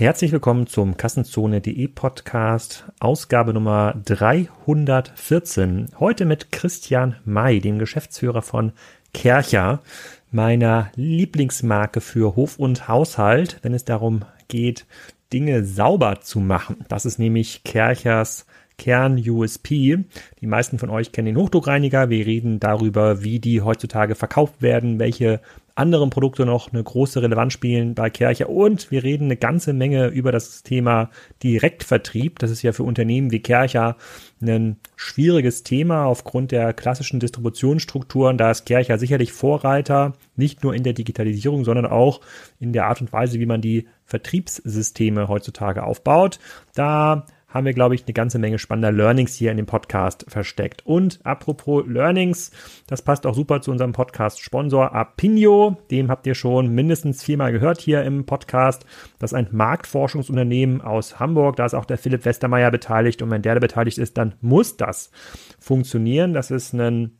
Herzlich willkommen zum Kassenzone.de Podcast, Ausgabe Nummer 314. Heute mit Christian May, dem Geschäftsführer von Kercher, meiner Lieblingsmarke für Hof und Haushalt, wenn es darum geht, Dinge sauber zu machen. Das ist nämlich Kerchers Kern-USP. Die meisten von euch kennen den Hochdruckreiniger. Wir reden darüber, wie die heutzutage verkauft werden, welche anderen Produkte noch eine große Relevanz spielen bei Kercher und wir reden eine ganze Menge über das Thema Direktvertrieb. Das ist ja für Unternehmen wie Kercher ein schwieriges Thema aufgrund der klassischen Distributionsstrukturen. Da ist Kercher sicherlich Vorreiter, nicht nur in der Digitalisierung, sondern auch in der Art und Weise, wie man die Vertriebssysteme heutzutage aufbaut. Da haben wir, glaube ich, eine ganze Menge spannender Learnings hier in dem Podcast versteckt. Und apropos Learnings, das passt auch super zu unserem Podcast-Sponsor Apinio. Dem habt ihr schon mindestens viermal gehört hier im Podcast. Das ist ein Marktforschungsunternehmen aus Hamburg. Da ist auch der Philipp Westermeier beteiligt. Und wenn der da beteiligt ist, dann muss das funktionieren. Das ist ein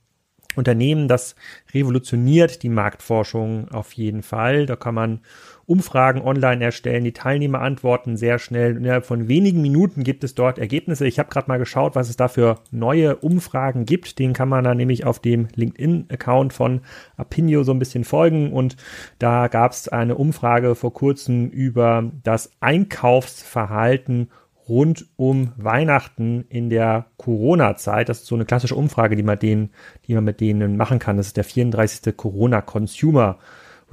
Unternehmen, das revolutioniert die Marktforschung auf jeden Fall. Da kann man Umfragen online erstellen, die Teilnehmer antworten sehr schnell. Innerhalb von wenigen Minuten gibt es dort Ergebnisse. Ich habe gerade mal geschaut, was es da für neue Umfragen gibt. Den kann man dann nämlich auf dem LinkedIn-Account von Apinio so ein bisschen folgen. Und da gab es eine Umfrage vor kurzem über das Einkaufsverhalten rund um Weihnachten in der Corona-Zeit. Das ist so eine klassische Umfrage, die man, denen, die man mit denen machen kann. Das ist der 34. Corona Consumer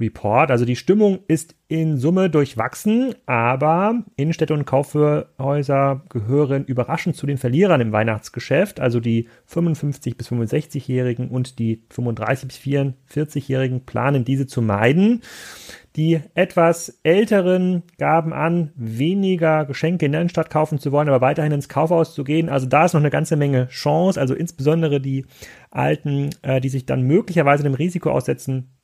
Report. Also die Stimmung ist in Summe durchwachsen, aber Innenstädte und Kaufhäuser gehören überraschend zu den Verlierern im Weihnachtsgeschäft. Also die 55 bis 65-Jährigen und die 35 bis 44-Jährigen planen diese zu meiden. Die etwas Älteren gaben an, weniger Geschenke in der Innenstadt kaufen zu wollen, aber weiterhin ins Kaufhaus zu gehen. Also da ist noch eine ganze Menge Chance. Also insbesondere die Alten, äh, die sich dann möglicherweise dem Risiko aussetzen,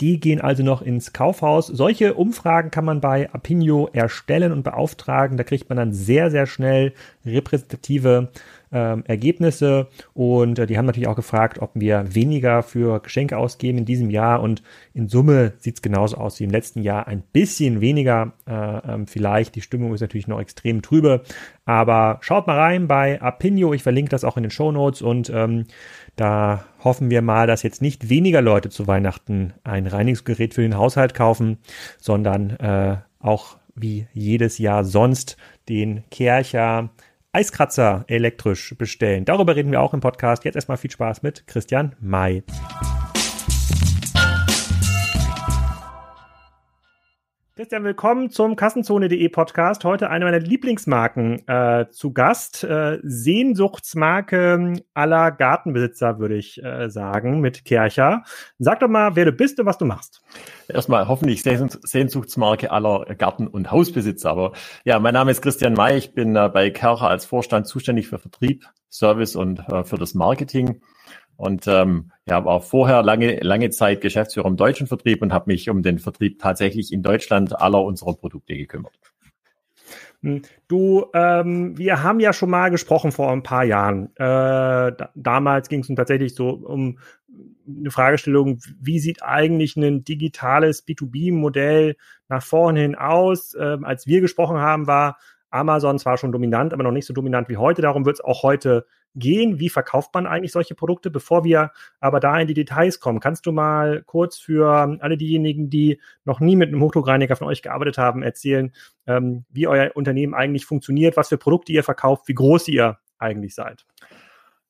die gehen also noch ins Kaufhaus. Solche Umfragen kann man bei Apinio erstellen und beauftragen. Da kriegt man dann sehr, sehr schnell repräsentative ähm, Ergebnisse. Und äh, die haben natürlich auch gefragt, ob wir weniger für Geschenke ausgeben in diesem Jahr. Und in Summe sieht es genauso aus wie im letzten Jahr. Ein bisschen weniger äh, ähm, vielleicht. Die Stimmung ist natürlich noch extrem trübe. Aber schaut mal rein bei Apinio. Ich verlinke das auch in den Show Notes und ähm, da hoffen wir mal, dass jetzt nicht weniger Leute zu Weihnachten ein Reinigungsgerät für den Haushalt kaufen, sondern äh, auch wie jedes Jahr sonst den Kercher Eiskratzer elektrisch bestellen. Darüber reden wir auch im Podcast. Jetzt erstmal viel Spaß mit Christian May. Christian, willkommen zum Kassenzone.de Podcast. Heute eine meiner Lieblingsmarken äh, zu Gast. Äh, Sehnsuchtsmarke aller Gartenbesitzer, würde ich äh, sagen, mit Kercher. Sag doch mal, wer du bist und was du machst. Erstmal hoffentlich Sehnsuchtsmarke aller Garten- und Hausbesitzer. Aber ja, mein Name ist Christian May. Ich bin äh, bei Kercher als Vorstand zuständig für Vertrieb, Service und äh, für das Marketing. Und ähm, ja, war vorher lange, lange Zeit Geschäftsführer im deutschen Vertrieb und habe mich um den Vertrieb tatsächlich in Deutschland aller unserer Produkte gekümmert. Hm, du, ähm, wir haben ja schon mal gesprochen vor ein paar Jahren. Äh, da, damals ging es tatsächlich so um eine Fragestellung, wie sieht eigentlich ein digitales B2B-Modell nach vorne hin aus? Ähm, als wir gesprochen haben, war Amazon zwar schon dominant, aber noch nicht so dominant wie heute. Darum wird es auch heute gehen. Wie verkauft man eigentlich solche Produkte? Bevor wir aber da in die Details kommen, kannst du mal kurz für alle diejenigen, die noch nie mit einem Hochdruckreiniger von euch gearbeitet haben, erzählen, ähm, wie euer Unternehmen eigentlich funktioniert, was für Produkte ihr verkauft, wie groß ihr eigentlich seid?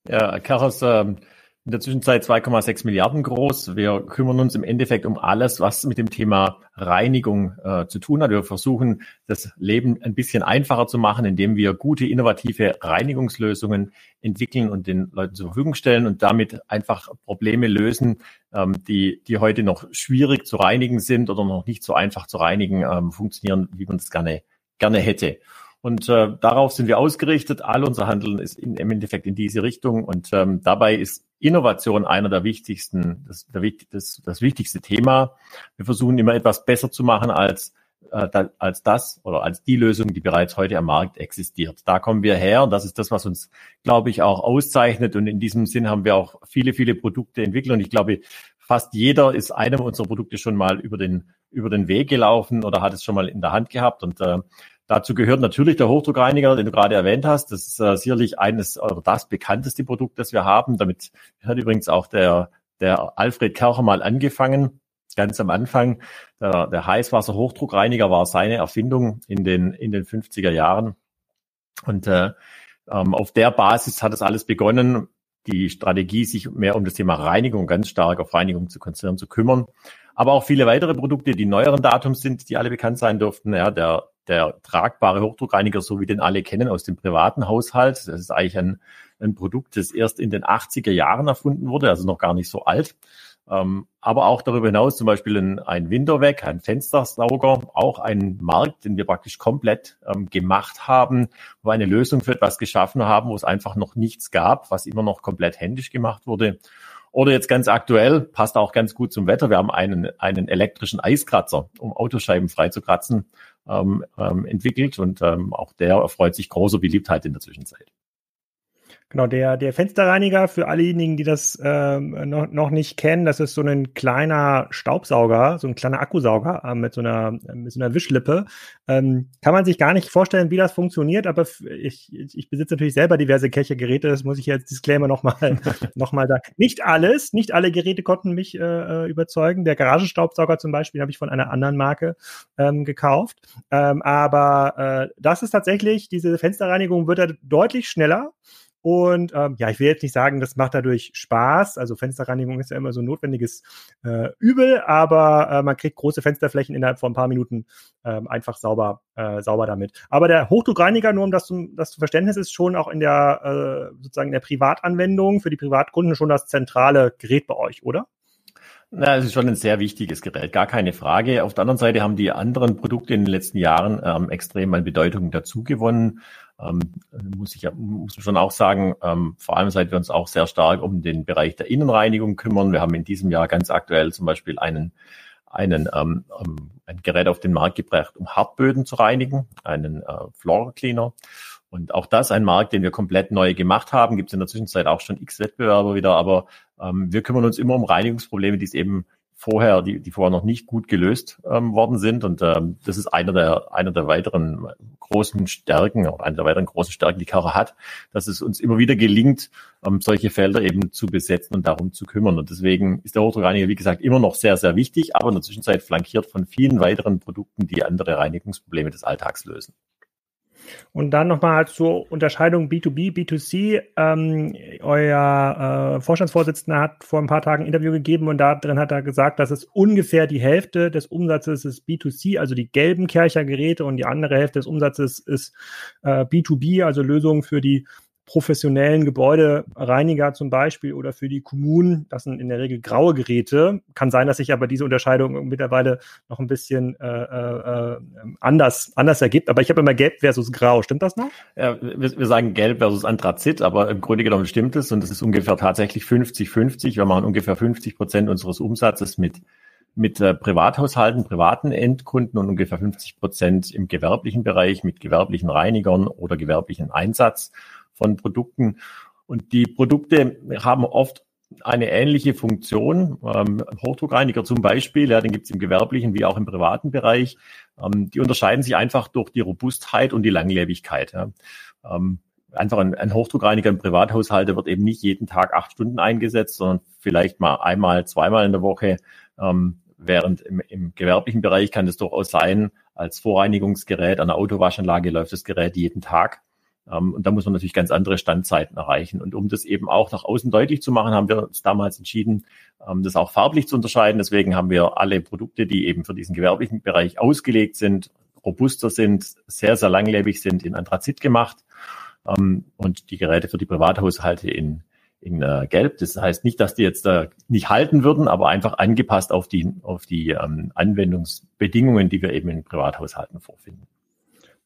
Ja, Karos, ähm, in der Zwischenzeit 2,6 Milliarden groß. Wir kümmern uns im Endeffekt um alles, was mit dem Thema Reinigung äh, zu tun hat. Wir versuchen, das Leben ein bisschen einfacher zu machen, indem wir gute, innovative Reinigungslösungen entwickeln und den Leuten zur Verfügung stellen und damit einfach Probleme lösen, ähm, die, die heute noch schwierig zu reinigen sind oder noch nicht so einfach zu reinigen, ähm, funktionieren, wie man es gerne, gerne hätte. Und äh, darauf sind wir ausgerichtet. All unser Handeln ist in, im Endeffekt in diese Richtung. Und ähm, dabei ist Innovation einer der wichtigsten, das, der, das, das wichtigste Thema. Wir versuchen immer etwas besser zu machen als äh, als das oder als die Lösung, die bereits heute am Markt existiert. Da kommen wir her und das ist das, was uns, glaube ich, auch auszeichnet. Und in diesem Sinn haben wir auch viele, viele Produkte entwickelt. Und ich glaube, fast jeder ist einem unserer Produkte schon mal über den, über den Weg gelaufen oder hat es schon mal in der Hand gehabt. Und äh, dazu gehört natürlich der Hochdruckreiniger, den du gerade erwähnt hast. Das ist äh, sicherlich eines oder das bekannteste Produkt, das wir haben. Damit hat übrigens auch der, der Alfred Kercher mal angefangen ganz am Anfang. Der, der Heißwasser-Hochdruckreiniger war seine Erfindung in den, in den 50er Jahren. Und äh, ähm, auf der Basis hat es alles begonnen, die Strategie, sich mehr um das Thema Reinigung, ganz stark auf Reinigung zu konzernen, zu kümmern. Aber auch viele weitere Produkte, die neueren Datums sind, die alle bekannt sein dürften. Ja, der, der tragbare Hochdruckreiniger, so wie den alle kennen aus dem privaten Haushalt. Das ist eigentlich ein, ein Produkt, das erst in den 80er Jahren erfunden wurde, also noch gar nicht so alt. Ähm, aber auch darüber hinaus zum Beispiel ein, ein Winterweg, ein Fenstersauger, auch ein Markt, den wir praktisch komplett ähm, gemacht haben, wo wir eine Lösung für etwas geschaffen haben, wo es einfach noch nichts gab, was immer noch komplett händisch gemacht wurde. Oder jetzt ganz aktuell, passt auch ganz gut zum Wetter, wir haben einen, einen elektrischen Eiskratzer, um Autoscheiben frei zu kratzen, ähm, ähm, entwickelt und ähm, auch der erfreut sich großer Beliebtheit in der Zwischenzeit. Genau, der, der Fensterreiniger, für all diejenigen, die das ähm, noch, noch nicht kennen, das ist so ein kleiner Staubsauger, so ein kleiner Akkusauger äh, mit, so einer, mit so einer Wischlippe. Ähm, kann man sich gar nicht vorstellen, wie das funktioniert, aber ich, ich besitze natürlich selber diverse Kelchergeräte, das muss ich jetzt Disclaimer nochmal noch mal sagen. Nicht alles, nicht alle Geräte konnten mich äh, äh überzeugen. Der Garagenstaubsauger zum Beispiel habe ich von einer anderen Marke ähm, gekauft. Ähm, aber äh, das ist tatsächlich, diese Fensterreinigung wird da deutlich schneller. Und ähm, ja, ich will jetzt nicht sagen, das macht dadurch Spaß. Also Fensterreinigung ist ja immer so ein notwendiges äh, Übel, aber äh, man kriegt große Fensterflächen innerhalb von ein paar Minuten äh, einfach sauber, äh, sauber damit. Aber der Hochdruckreiniger, nur um das, zum, das zu Verständnis ist, schon auch in der äh, sozusagen in der Privatanwendung für die Privatkunden schon das zentrale Gerät bei euch, oder? Na, es ist schon ein sehr wichtiges Gerät, gar keine Frage. Auf der anderen Seite haben die anderen Produkte in den letzten Jahren ähm, extrem an Bedeutung dazugewonnen. Ähm, muss ich muss schon auch sagen, ähm, vor allem seit wir uns auch sehr stark um den Bereich der Innenreinigung kümmern. Wir haben in diesem Jahr ganz aktuell zum Beispiel einen einen ähm, ähm ein Gerät auf den Markt gebracht, um Hartböden zu reinigen, einen äh, Floor Cleaner. Und auch das ein Markt, den wir komplett neu gemacht haben. Gibt es in der Zwischenzeit auch schon x Wettbewerber wieder, aber ähm, wir kümmern uns immer um Reinigungsprobleme, die es eben vorher, die, die vorher noch nicht gut gelöst ähm, worden sind. Und ähm, das ist einer der, einer der weiteren großen Stärken, auch einer der weiteren großen Stärken, die Kara hat, dass es uns immer wieder gelingt, ähm, solche Felder eben zu besetzen und darum zu kümmern. Und deswegen ist der Hochdruckreiniger, wie gesagt, immer noch sehr, sehr wichtig, aber in der Zwischenzeit flankiert von vielen weiteren Produkten, die andere Reinigungsprobleme des Alltags lösen. Und dann nochmal zur Unterscheidung B2B, B2C. Ähm, euer äh, Vorstandsvorsitzender hat vor ein paar Tagen ein Interview gegeben und da drin hat er gesagt, dass es ungefähr die Hälfte des Umsatzes ist B2C, also die gelben Kercher-Geräte und die andere Hälfte des Umsatzes ist äh, B2B, also Lösungen für die professionellen Gebäudereiniger zum Beispiel oder für die Kommunen, das sind in der Regel graue Geräte. Kann sein, dass sich aber diese Unterscheidung mittlerweile noch ein bisschen äh, äh, anders, anders ergibt. Aber ich habe immer gelb versus grau. Stimmt das noch? Ja, wir, wir sagen gelb versus Anthrazit, aber im Grunde genommen stimmt es und es ist ungefähr tatsächlich 50-50. Wir machen ungefähr 50 Prozent unseres Umsatzes mit mit äh, Privathaushalten, privaten Endkunden und ungefähr 50 Prozent im gewerblichen Bereich mit gewerblichen Reinigern oder gewerblichen Einsatz von Produkten. Und die Produkte haben oft eine ähnliche Funktion. Ähm, Hochdruckreiniger zum Beispiel, ja, den gibt es im gewerblichen wie auch im privaten Bereich. Ähm, die unterscheiden sich einfach durch die Robustheit und die Langlebigkeit. Ja. Ähm, einfach ein, ein Hochdruckreiniger im Privathaushalt, der wird eben nicht jeden Tag acht Stunden eingesetzt, sondern vielleicht mal einmal, zweimal in der Woche. Ähm, während im, im gewerblichen Bereich kann es durchaus sein, als Vorreinigungsgerät an der Autowaschanlage läuft das Gerät jeden Tag. Ähm, und da muss man natürlich ganz andere Standzeiten erreichen. Und um das eben auch nach außen deutlich zu machen, haben wir uns damals entschieden, ähm, das auch farblich zu unterscheiden. Deswegen haben wir alle Produkte, die eben für diesen gewerblichen Bereich ausgelegt sind, robuster sind, sehr, sehr langlebig sind, in Anthrazit gemacht. Ähm, und die Geräte für die Privathaushalte in, in äh, Gelb. Das heißt nicht, dass die jetzt äh, nicht halten würden, aber einfach angepasst auf die, auf die ähm, Anwendungsbedingungen, die wir eben in Privathaushalten vorfinden.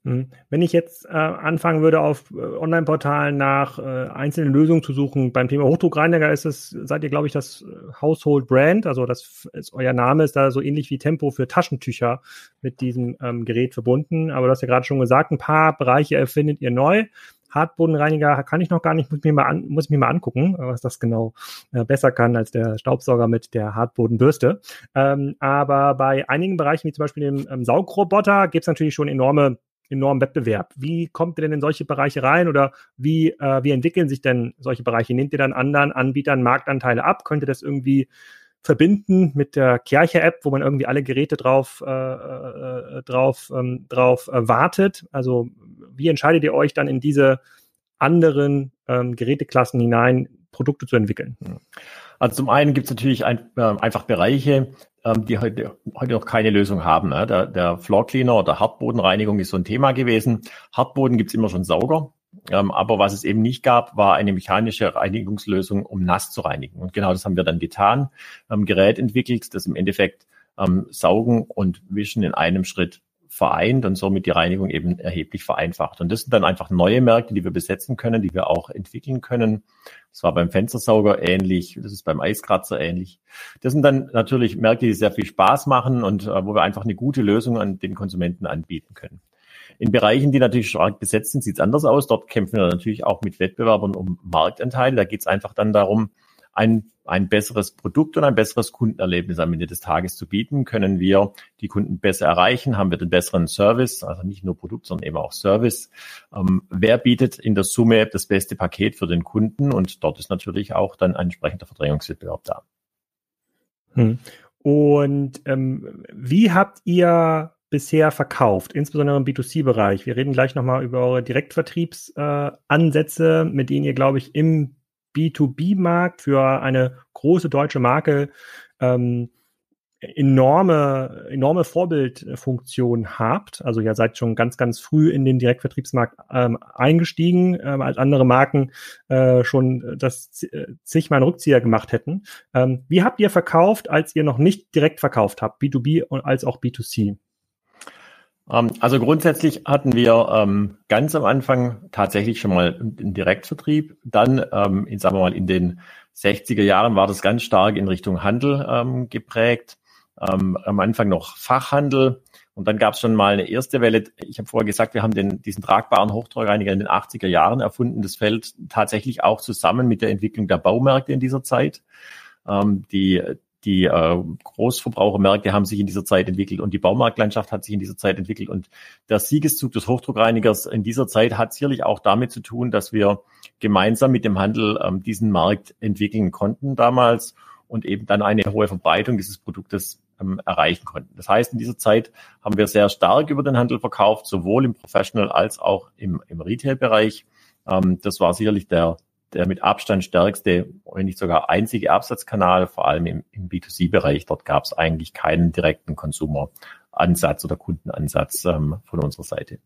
Hm. Wenn ich jetzt äh, anfangen würde, auf äh, Online-Portalen nach äh, einzelnen Lösungen zu suchen, beim Thema Hochdruckreiniger ist es, seid ihr, glaube ich, das äh, Household Brand, also das ist, euer Name ist da so ähnlich wie Tempo für Taschentücher mit diesem ähm, Gerät verbunden. Aber du hast ja gerade schon gesagt, ein paar Bereiche erfindet ihr neu. Hartbodenreiniger kann ich noch gar nicht, muss mir mal, an, muss ich mir mal angucken, was das genau äh, besser kann als der Staubsauger mit der Hartbodenbürste. Ähm, aber bei einigen Bereichen, wie zum Beispiel dem ähm, Saugroboter, gibt es natürlich schon enorme enormen Wettbewerb. Wie kommt ihr denn in solche Bereiche rein oder wie, äh, wie entwickeln sich denn solche Bereiche? Nehmt ihr dann anderen Anbietern Marktanteile ab? Könnt ihr das irgendwie verbinden mit der Kirche-App, wo man irgendwie alle Geräte drauf, äh, äh, drauf, ähm, drauf äh, wartet? Also wie entscheidet ihr euch dann in diese anderen ähm, Geräteklassen hinein, Produkte zu entwickeln? Also zum einen gibt es natürlich ein, äh, einfach Bereiche, die heute, heute noch keine Lösung haben. Ne? Der, der Floor Cleaner oder Hartbodenreinigung ist so ein Thema gewesen. Hartboden gibt's immer schon Sauger. Ähm, aber was es eben nicht gab, war eine mechanische Reinigungslösung, um nass zu reinigen. Und genau das haben wir dann getan. Haben Gerät entwickelt, das im Endeffekt ähm, Saugen und Wischen in einem Schritt vereint und somit die Reinigung eben erheblich vereinfacht. Und das sind dann einfach neue Märkte, die wir besetzen können, die wir auch entwickeln können. Das war beim Fenstersauger ähnlich, das ist beim Eiskratzer ähnlich. Das sind dann natürlich Märkte, die sehr viel Spaß machen und äh, wo wir einfach eine gute Lösung an den Konsumenten anbieten können. In Bereichen, die natürlich stark besetzt sind, sieht es anders aus. Dort kämpfen wir natürlich auch mit Wettbewerbern um Marktanteile. Da geht es einfach dann darum, ein, ein besseres Produkt und ein besseres Kundenerlebnis am Ende des Tages zu bieten, können wir die Kunden besser erreichen, haben wir den besseren Service, also nicht nur Produkt, sondern eben auch Service. Ähm, wer bietet in der Summe das beste Paket für den Kunden? Und dort ist natürlich auch dann ein entsprechender Verdrängungswettbewerb da. Hm. Und ähm, wie habt ihr bisher verkauft, insbesondere im B2C-Bereich? Wir reden gleich nochmal über eure Direktvertriebsansätze, äh, mit denen ihr, glaube ich, im B2B-Markt für eine große deutsche Marke ähm, enorme, enorme Vorbildfunktion habt. Also ihr seid schon ganz, ganz früh in den Direktvertriebsmarkt ähm, eingestiegen, ähm, als andere Marken äh, schon das äh, zigmal einen Rückzieher gemacht hätten. Ähm, wie habt ihr verkauft, als ihr noch nicht direkt verkauft habt, B2B und als auch B2C? Ähm, also grundsätzlich hatten wir ähm, ganz am Anfang tatsächlich schon mal einen Direktvertrieb. Dann, ähm, in, sagen wir mal, in den 60er Jahren war das ganz stark in Richtung Handel ähm, geprägt. Ähm, am Anfang noch Fachhandel. Und dann gab es schon mal eine erste Welle. Ich habe vorher gesagt, wir haben den, diesen tragbaren Hochdruckreiniger in den 80er Jahren erfunden. Das fällt tatsächlich auch zusammen mit der Entwicklung der Baumärkte in dieser Zeit. Ähm, die, die äh, Großverbrauchermärkte haben sich in dieser Zeit entwickelt und die Baumarktlandschaft hat sich in dieser Zeit entwickelt. Und der Siegeszug des Hochdruckreinigers in dieser Zeit hat sicherlich auch damit zu tun, dass wir gemeinsam mit dem Handel ähm, diesen Markt entwickeln konnten damals und eben dann eine hohe Verbreitung dieses Produktes ähm, erreichen konnten. Das heißt, in dieser Zeit haben wir sehr stark über den Handel verkauft, sowohl im Professional als auch im, im Retail-Bereich. Ähm, das war sicherlich der der mit Abstand stärkste, wenn nicht sogar einzige Absatzkanal, vor allem im, im B2C-Bereich. Dort gab es eigentlich keinen direkten Konsumer-Ansatz oder Kundenansatz ähm, von unserer Seite.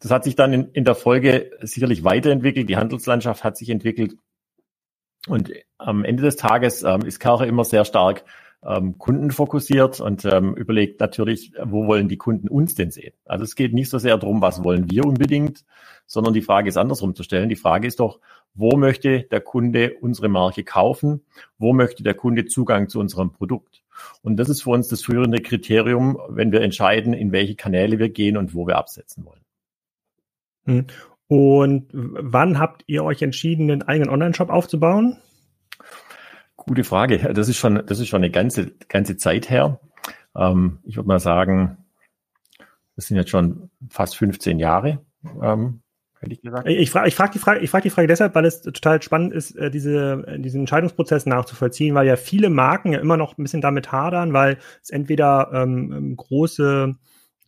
Das hat sich dann in, in der Folge sicherlich weiterentwickelt. Die Handelslandschaft hat sich entwickelt. Und am Ende des Tages ähm, ist Kercher immer sehr stark ähm, kundenfokussiert und ähm, überlegt natürlich, wo wollen die Kunden uns denn sehen? Also es geht nicht so sehr darum, was wollen wir unbedingt, sondern die Frage ist andersrum zu stellen. Die Frage ist doch, wo möchte der Kunde unsere Marke kaufen? Wo möchte der Kunde Zugang zu unserem Produkt? Und das ist für uns das führende Kriterium, wenn wir entscheiden, in welche Kanäle wir gehen und wo wir absetzen wollen. Hm. Und wann habt ihr euch entschieden, einen eigenen Online-Shop aufzubauen? Gute Frage. Das ist schon, das ist schon eine ganze, ganze Zeit her. Ähm, ich würde mal sagen, das sind jetzt schon fast 15 Jahre, ähm, ich. Ich frage ich frag die, Frage, ich frag die Frage deshalb, weil es total spannend ist, äh, diese, diesen Entscheidungsprozess nachzuvollziehen, weil ja viele Marken ja immer noch ein bisschen damit hadern, weil es entweder ähm, ähm große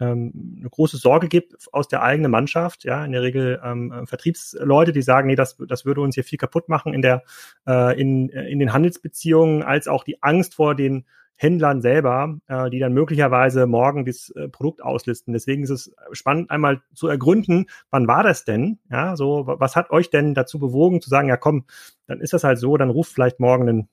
ähm, eine große Sorge gibt aus der eigenen Mannschaft, ja, in der Regel ähm, äh, Vertriebsleute, die sagen, nee, das, das würde uns hier viel kaputt machen in der, äh, in, in den Handelsbeziehungen, als auch die Angst vor den Händlern selber, äh, die dann möglicherweise morgen das äh, Produkt auslisten. Deswegen ist es spannend, einmal zu ergründen, wann war das denn? Ja, so, was hat euch denn dazu bewogen, zu sagen, ja komm, dann ist das halt so, dann ruft vielleicht morgen ein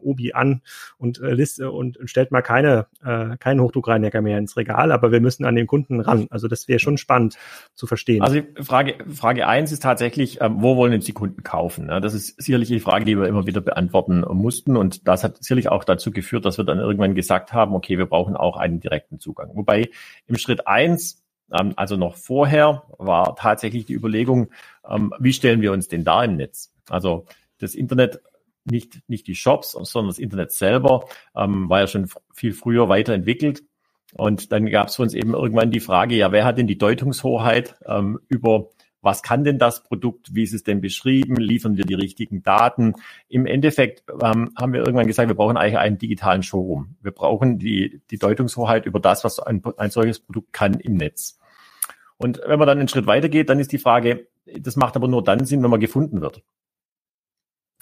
Obi an und äh, liste und, und stellt mal keine äh, keinen Hochdruckreiniger mehr ins Regal, aber wir müssen an den Kunden ran. Also das wäre schon spannend zu verstehen. Also Frage Frage eins ist tatsächlich, ähm, wo wollen jetzt die Kunden kaufen? Ja, das ist sicherlich die Frage, die wir immer wieder beantworten mussten und das hat sicherlich auch dazu geführt, dass wir dann irgendwann gesagt haben, okay, wir brauchen auch einen direkten Zugang. Wobei im Schritt eins Ähm, also noch vorher war tatsächlich die Überlegung, ähm, wie stellen wir uns denn da im Netz? Also das Internet nicht, nicht die Shops, sondern das Internet selber ähm, war ja schon viel früher weiterentwickelt. Und dann gab es für uns eben irgendwann die Frage, ja, wer hat denn die Deutungshoheit ähm, über was kann denn das Produkt, wie ist es denn beschrieben, liefern wir die richtigen Daten. Im Endeffekt ähm, haben wir irgendwann gesagt, wir brauchen eigentlich einen digitalen Showroom. Wir brauchen die, die Deutungshoheit über das, was ein, ein solches Produkt kann im Netz. Und wenn man dann einen Schritt weitergeht, dann ist die Frage, das macht aber nur dann Sinn, wenn man gefunden wird.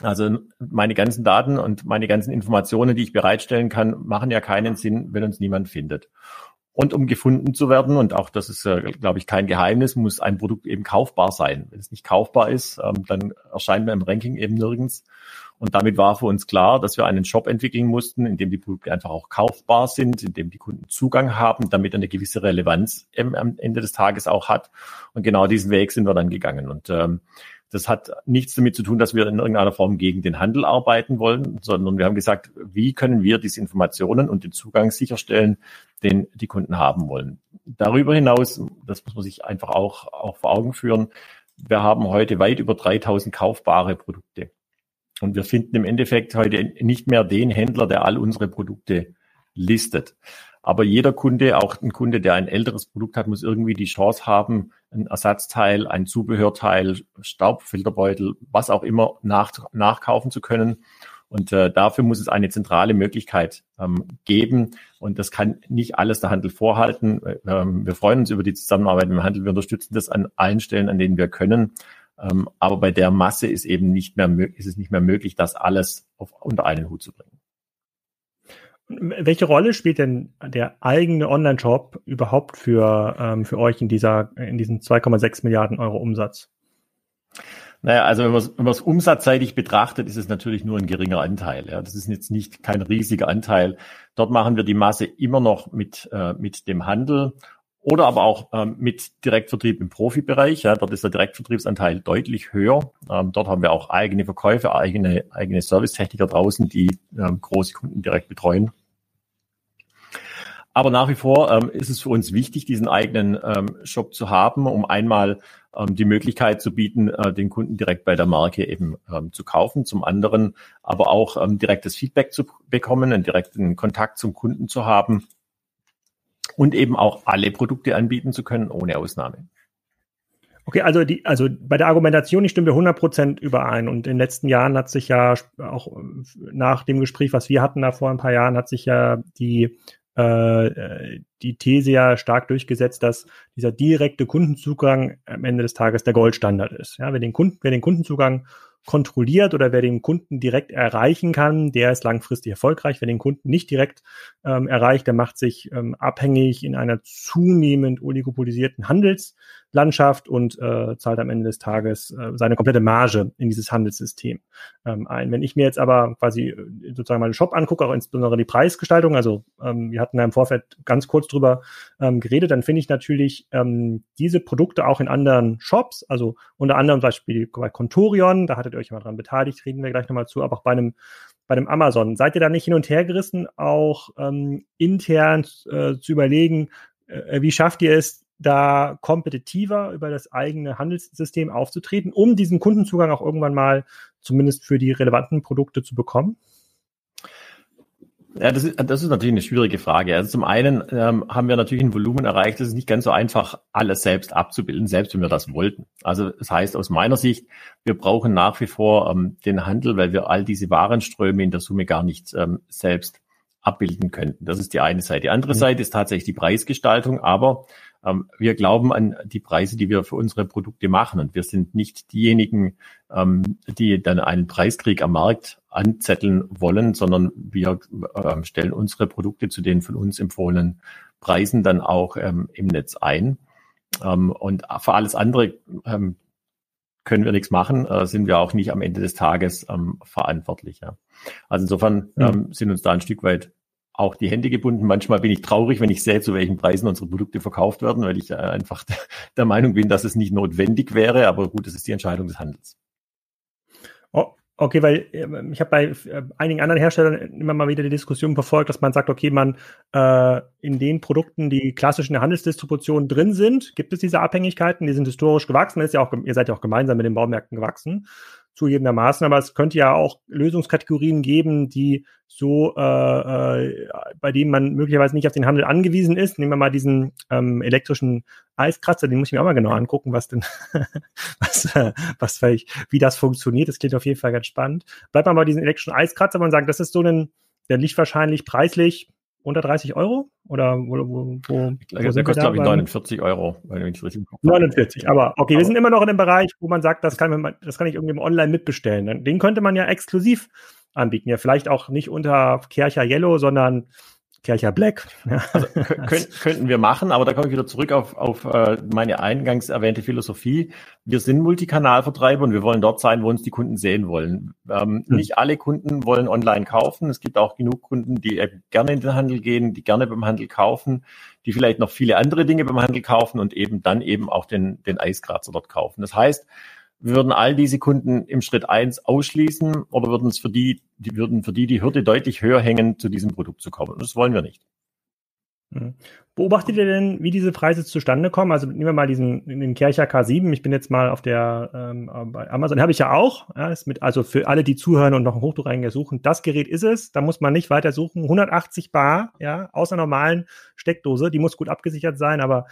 Also meine ganzen Daten und meine ganzen Informationen, die ich bereitstellen kann, machen ja keinen Sinn, wenn uns niemand findet. Und um gefunden zu werden, und auch das ist, äh, glaube ich, kein Geheimnis, muss ein Produkt eben kaufbar sein. Wenn es nicht kaufbar ist, ähm, dann erscheint man im Ranking eben nirgends. Und damit war für uns klar, dass wir einen Shop entwickeln mussten, in dem die Produkte einfach auch kaufbar sind, in dem die Kunden Zugang haben, damit eine gewisse Relevanz am Ende des Tages auch hat. Und genau diesen Weg sind wir dann gegangen. Und ähm, das hat nichts damit zu tun, dass wir in irgendeiner Form gegen den Handel arbeiten wollen, sondern wir haben gesagt, wie können wir diese Informationen und den Zugang sicherstellen, den die Kunden haben wollen. Darüber hinaus, das muss man sich einfach auch, auch vor Augen führen, wir haben heute weit über 3000 kaufbare Produkte. Und wir finden im Endeffekt heute nicht mehr den Händler, der all unsere Produkte listet. Aber jeder Kunde, auch ein Kunde, der ein älteres Produkt hat, muss irgendwie die Chance haben, ein Ersatzteil, ein Zubehörteil, Staubfilterbeutel, was auch immer nach, nachkaufen zu können. Und äh, dafür muss es eine zentrale Möglichkeit ähm, geben. Und das kann nicht alles der Handel vorhalten. Ähm, wir freuen uns über die Zusammenarbeit mit dem Handel. Wir unterstützen das an allen Stellen, an denen wir können. Ähm, aber bei der Masse ist eben nicht mehr, ist es nicht mehr möglich, das alles auf, unter einen Hut zu bringen. Welche Rolle spielt denn der eigene Online-Shop überhaupt für, ähm, für euch in dieser, in diesen 2,6 Milliarden Euro Umsatz? Naja, also wenn man es umsatzseitig betrachtet, ist es natürlich nur ein geringer Anteil. Ja. Das ist jetzt nicht kein riesiger Anteil. Dort machen wir die Masse immer noch mit, äh, mit dem Handel oder aber auch ähm, mit Direktvertrieb im Profibereich. Ja. Dort ist der Direktvertriebsanteil deutlich höher. Ähm, dort haben wir auch eigene Verkäufe, eigene, eigene Servicetechniker draußen, die ähm, große Kunden direkt betreuen. Aber nach wie vor ähm, ist es für uns wichtig, diesen eigenen ähm, Shop zu haben, um einmal ähm, die Möglichkeit zu bieten, äh, den Kunden direkt bei der Marke eben ähm, zu kaufen. Zum anderen aber auch ähm, direktes Feedback zu bekommen, einen direkten Kontakt zum Kunden zu haben und eben auch alle Produkte anbieten zu können, ohne Ausnahme. Okay, also die, also bei der Argumentation, ich stimme 100 Prozent überein. Und in den letzten Jahren hat sich ja auch nach dem Gespräch, was wir hatten da vor ein paar Jahren, hat sich ja die äh, die These ja stark durchgesetzt, dass dieser direkte Kundenzugang am Ende des Tages der Goldstandard ist. Ja, wer den Kunden, wer den Kundenzugang kontrolliert oder wer den Kunden direkt erreichen kann, der ist langfristig erfolgreich. Wer den Kunden nicht direkt ähm, erreicht, der macht sich ähm, abhängig in einer zunehmend oligopolisierten Handels- Landschaft und äh, zahlt am Ende des Tages äh, seine komplette Marge in dieses Handelssystem ähm, ein. Wenn ich mir jetzt aber quasi äh, sozusagen meinen Shop angucke, auch insbesondere die Preisgestaltung, also ähm, wir hatten da im Vorfeld ganz kurz drüber ähm, geredet, dann finde ich natürlich ähm, diese Produkte auch in anderen Shops, also unter anderem zum Beispiel bei Contorion, da hattet ihr euch mal dran beteiligt, reden wir gleich nochmal zu, aber auch bei einem bei dem Amazon. Seid ihr da nicht hin und her gerissen, auch ähm, intern äh, zu überlegen, äh, wie schafft ihr es, da kompetitiver über das eigene Handelssystem aufzutreten, um diesen Kundenzugang auch irgendwann mal zumindest für die relevanten Produkte zu bekommen? Ja, das ist, das ist natürlich eine schwierige Frage. Also zum einen ähm, haben wir natürlich ein Volumen erreicht, das ist nicht ganz so einfach, alles selbst abzubilden, selbst wenn wir das wollten. Also das heißt aus meiner Sicht, wir brauchen nach wie vor ähm, den Handel, weil wir all diese Warenströme in der Summe gar nicht ähm, selbst abbilden könnten. Das ist die eine Seite. Die andere mhm. Seite ist tatsächlich die Preisgestaltung, aber ähm, wir glauben an die Preise, die wir für unsere Produkte machen. Und wir sind nicht diejenigen, ähm, die dann einen Preiskrieg am Markt anzetteln wollen, sondern wir ähm, stellen unsere Produkte zu den von uns empfohlenen Preisen dann auch im Netz ein. und für alles andere können wir nichts machen, äh, sind wir auch nicht am Ende des Tages verantwortlich. Also insofern mhm. sind uns da ein Stück weit auch die Hände gebunden. Manchmal bin ich traurig, wenn ich sehe, zu welchen Preisen unsere Produkte verkauft werden, weil ich äh, einfach der Meinung bin, dass es nicht notwendig wäre. Aber gut, das ist die Entscheidung des Handels. Oh, Okay, weil äh, ich habe bei äh, einigen anderen Herstellern immer mal wieder die Diskussion verfolgt, dass man sagt, okay, man äh, in den Produkten, die klassisch in der Handelsdistribution drin sind, gibt es diese Abhängigkeiten, die sind historisch gewachsen, ist ja auch, ihr seid ja auch gemeinsam mit den Baumärkten gewachsen zugegebenermaßen, aber es könnte ja auch Lösungskategorien geben, die so, äh, äh, bei denen man möglicherweise nicht auf den Handel angewiesen ist. Nehmen wir mal diesen ähm, elektrischen Eiskratzer, den muss ich mir auch mal genau angucken, was denn, was, äh, was vielleicht, wie das funktioniert. Das klingt auf jeden Fall ganz spannend. Bleibt man bei diesem elektrischen Eiskratzer und sagt, das ist so ein, der liegt wahrscheinlich preislich unter 30 Euro? Oder wo, wo, wo, glaube, der kostet, glaube ich, 49 Euro, wenn ich richtig gucke. 49, aber okay, aber wir sind immer noch in dem Bereich, wo man sagt, das kann, man, das kann ich irgendwie online mitbestellen. Den könnte man ja exklusiv anbieten. Ja, vielleicht auch nicht unter Kercher Yellow, sondern Kercher Black. Also, können, könnten wir machen, aber da komme ich wieder zurück auf, auf äh, meine eingangs erwähnte Philosophie. Wir sind Multikanalvertreiber und wir wollen dort sein, wo uns die Kunden sehen wollen. Ähm, hm. Nicht alle Kunden wollen online kaufen. Es gibt auch genug Kunden, die gerne in den Handel gehen, die gerne beim Handel kaufen, die vielleicht noch viele andere Dinge beim Handel kaufen und eben dann eben auch den, den Eiskratzer dort kaufen. Das heißt, wir würden all diese Kunden im Schritt eins ausschließen oder würden es für die, die würden für die die Hürde deutlich höher hängen, zu diesem Produkt zu kommen. Das wollen wir nicht. Beobachtet ihr denn, wie diese Preise zustande kommen? Also nehmen wir mal diesen den Kercher K7. Ich bin jetzt mal auf der ähm, bei Amazon habe ich ja auch. Ja, ist mit, also für alle, die zuhören und noch ein Hochdruckreiniger suchen, das Gerät ist es. Da muss man nicht weiter suchen. 180 Bar, ja, aus einer normalen Steckdose. Die muss gut abgesichert sein, aber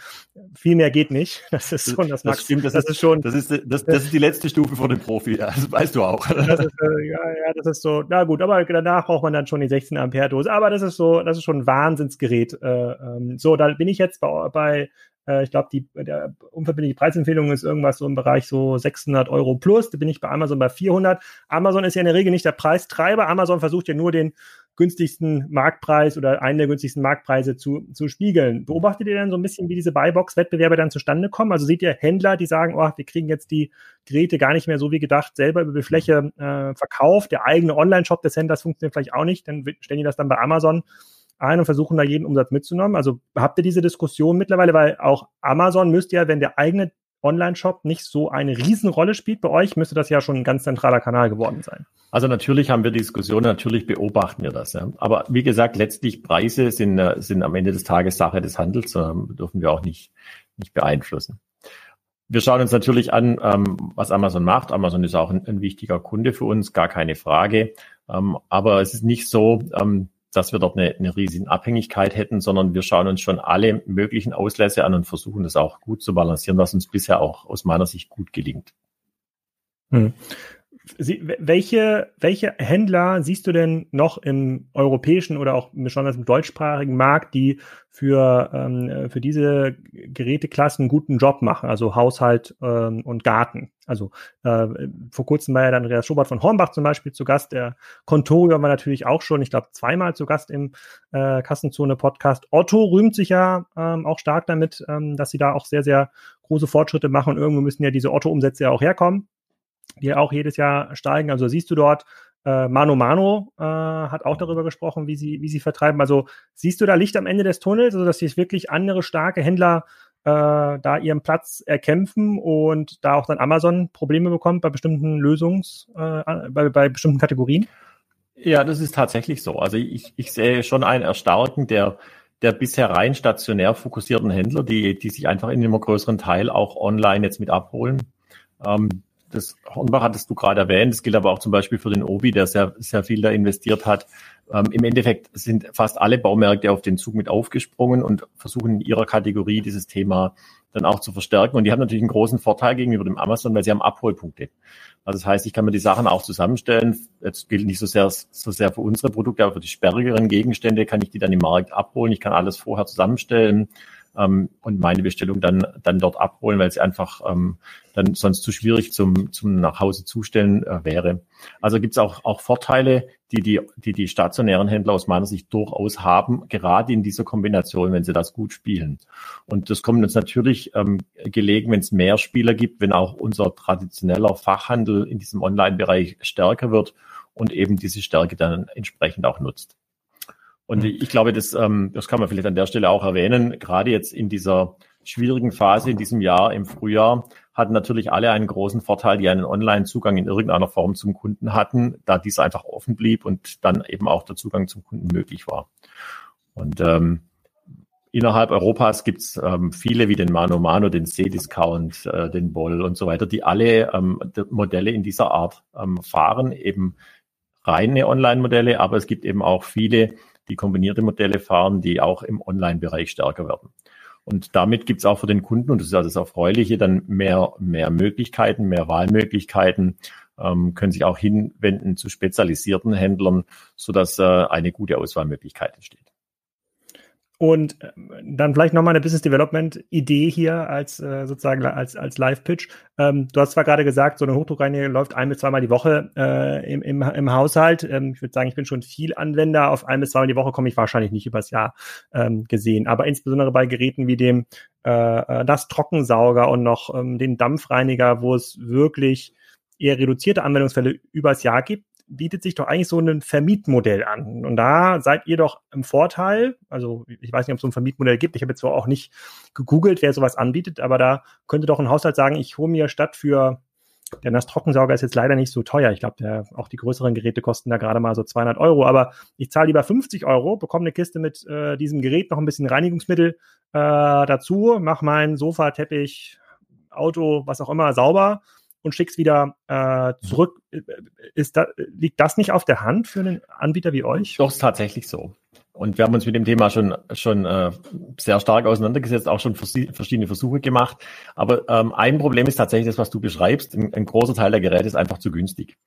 viel mehr geht nicht. Das ist schon das, das Max. Stimmt, das, das ist, ist, schon. Das ist, das, das ist die letzte Stufe vor dem Profi. Ja, das weißt du auch. Das ist, äh, ja, ja, das ist so. Na gut, aber danach braucht man dann schon die 16 Ampere Dose. Aber das ist so, das ist schon ein Wahnsinnsgerät. Äh, ähm, so, da bin ich jetzt bei bei, äh, ich glaube, die der unverbindliche Preisempfehlung ist irgendwas so im Bereich so 600 Euro plus. Da bin ich bei Amazon bei 400. Amazon ist ja in der Regel nicht der Preistreiber. Amazon versucht ja nur den günstigsten Marktpreis oder einen der günstigsten Marktpreise zu, zu spiegeln. Beobachtet ihr denn so ein bisschen, wie diese Buybox-Wettbewerbe dann zustande kommen? Also seht ihr Händler, die sagen, oh, wir kriegen jetzt die Geräte gar nicht mehr so wie gedacht selber über die Fläche äh, verkauft. Der eigene Online-Shop des Händlers funktioniert vielleicht auch nicht. Dann stellen die das dann bei Amazon ein und versuchen da jeden Umsatz mitzunehmen. Also habt ihr diese Diskussion mittlerweile, weil auch Amazon müsste ja, wenn der eigene Online-Shop nicht so eine Riesenrolle spielt bei euch, müsste das ja schon ein ganz zentraler Kanal geworden sein. Also natürlich haben wir Diskussionen, natürlich beobachten wir das. Ja. Aber wie gesagt, letztlich Preise sind, äh, sind am Ende des Tages Sache des Handels, ähm, dürfen wir auch nicht, nicht beeinflussen. Wir schauen uns natürlich an, ähm, was Amazon macht. Amazon ist auch ein, ein wichtiger Kunde für uns, gar keine Frage. Ähm, aber es ist nicht so, ähm, dass wir dort eine, eine riesige Abhängigkeit hätten, sondern wir schauen uns schon alle möglichen Auslässe an und versuchen das auch gut zu balancieren, was uns bisher auch aus meiner Sicht gut gelingt. Hm. Sie, welche, welche Händler siehst du denn noch im europäischen oder auch besonders im deutschsprachigen Markt, die für, ähm, für diese Geräteklassen einen guten Job machen, also Haushalt ähm, und Garten? Also äh, vor kurzem war ja dann Andreas Schobert von Hornbach zum Beispiel zu Gast. Der Contorio war natürlich auch schon, ich glaube, zweimal zu Gast im äh, Kassenzone-Podcast. Otto rühmt sich ja ähm, auch stark damit, ähm, dass sie da auch sehr, sehr große Fortschritte machen und irgendwo müssen ja diese Otto-Umsätze ja auch herkommen die auch jedes Jahr steigen. Also siehst du dort, äh, Mano Mano äh, hat auch darüber gesprochen, wie sie, wie sie vertreiben. Also siehst du da Licht am Ende des Tunnels, also dass sich wirklich andere starke Händler äh, da ihren Platz erkämpfen und da auch dann Amazon Probleme bekommt bei bestimmten Lösungs, äh, bei, bei bestimmten Kategorien? Ja, das ist tatsächlich so. Also ich, ich sehe schon ein Erstarken der der bisher rein stationär fokussierten Händler, die, die sich einfach in einem größeren Teil auch online jetzt mit abholen. Ähm, das Hornbach hattest du gerade erwähnt. Das gilt aber auch zum Beispiel für den Obi, der sehr, sehr viel da investiert hat. Ähm, Im Endeffekt sind fast alle Baumärkte auf den Zug mit aufgesprungen und versuchen in ihrer Kategorie dieses Thema dann auch zu verstärken. Und die haben natürlich einen großen Vorteil gegenüber dem Amazon, weil sie haben Abholpunkte. Also das heißt, ich kann mir die Sachen auch zusammenstellen. Jetzt gilt nicht so sehr, so sehr für unsere Produkte, aber für die sperrigeren Gegenstände kann ich die dann im Markt abholen. Ich kann alles vorher zusammenstellen ähm, und meine Bestellung dann, dann dort abholen, weil sie einfach ähm, dann sonst zu schwierig zum, zum nach Hause zustellen äh, wäre. Also gibt es auch, auch Vorteile, die die, die die stationären Händler aus meiner Sicht durchaus haben, gerade in dieser Kombination, wenn sie das gut spielen. Und das kommt uns natürlich ähm, gelegen, wenn es mehr Spieler gibt, wenn auch unser traditioneller Fachhandel in diesem Online-Bereich stärker wird und eben diese Stärke dann entsprechend auch nutzt. Und ich glaube, das, ähm, das kann man vielleicht an der Stelle auch erwähnen. Gerade jetzt in dieser schwierigen Phase in diesem Jahr im Frühjahr hatten natürlich alle einen großen Vorteil, die einen Online-Zugang in irgendeiner Form zum Kunden hatten, da dieser einfach offen blieb und dann eben auch der Zugang zum Kunden möglich war. Und ähm, innerhalb Europas gibt es ähm, viele wie den Mano Mano, den C-Discount, äh, den Boll und so weiter, die alle ähm, Modelle in dieser Art ähm, fahren, eben reine Online-Modelle, aber es gibt eben auch viele, die kombinierte Modelle fahren, die auch im Online-Bereich stärker werden. Und damit gibt es auch für den Kunden, und das ist ja das Erfreuliche, dann mehr, mehr Möglichkeiten, mehr Wahlmöglichkeiten, ähm, können sich auch hinwenden zu spezialisierten Händlern, sodass äh, eine gute Auswahlmöglichkeit entsteht. Und ähm, dann vielleicht nochmal eine Business Development Idee hier als äh, sozusagen als, als Live-Pitch. Ähm, du hast zwar gerade gesagt, so eine Hochdruckreinigung läuft ein bis zweimal die Woche äh, im, im, im Haushalt. Ähm, ich würde sagen, ich bin schon viel Anwender. Auf ein bis zweimal die Woche komme ich wahrscheinlich nicht übers Jahr ähm, gesehen. Aber insbesondere bei Geräten wie dem äh, das äh, Trockensauger und noch ähm, den Dampfreiniger, wo es wirklich eher reduzierte Anwendungsfälle übers Jahr gibt, bietet sich doch eigentlich so ein Vermietmodell an. Und da seid ihr doch im Vorteil. Also ich weiß nicht, ob es so ein Vermietmodell gibt. Ich habe jetzt zwar auch nicht gegoogelt, wer sowas anbietet, aber da könnte doch ein Haushalt sagen, ich hole mir statt für der Nass-Trockensauger ist jetzt leider nicht so teuer. Ich glaube, auch die größeren Geräte kosten da gerade mal so 200 Euro. Aber ich zahle lieber 50 Euro, bekomme eine Kiste mit äh, diesem Gerät, noch ein bisschen Reinigungsmittel äh, dazu, mache mein Sofa, Teppich, Auto, was auch immer sauber und schick's wieder äh, zurück. Ist da, liegt das nicht auf der Hand für einen Anbieter wie euch? Doch, ist tatsächlich so. Und wir haben uns mit dem Thema schon, schon äh, sehr stark auseinandergesetzt, auch schon verschiedene Versuche gemacht. Aber ähm, ein Problem ist tatsächlich das, was du beschreibst. Ein, ein großer Teil der Geräte ist einfach zu günstig.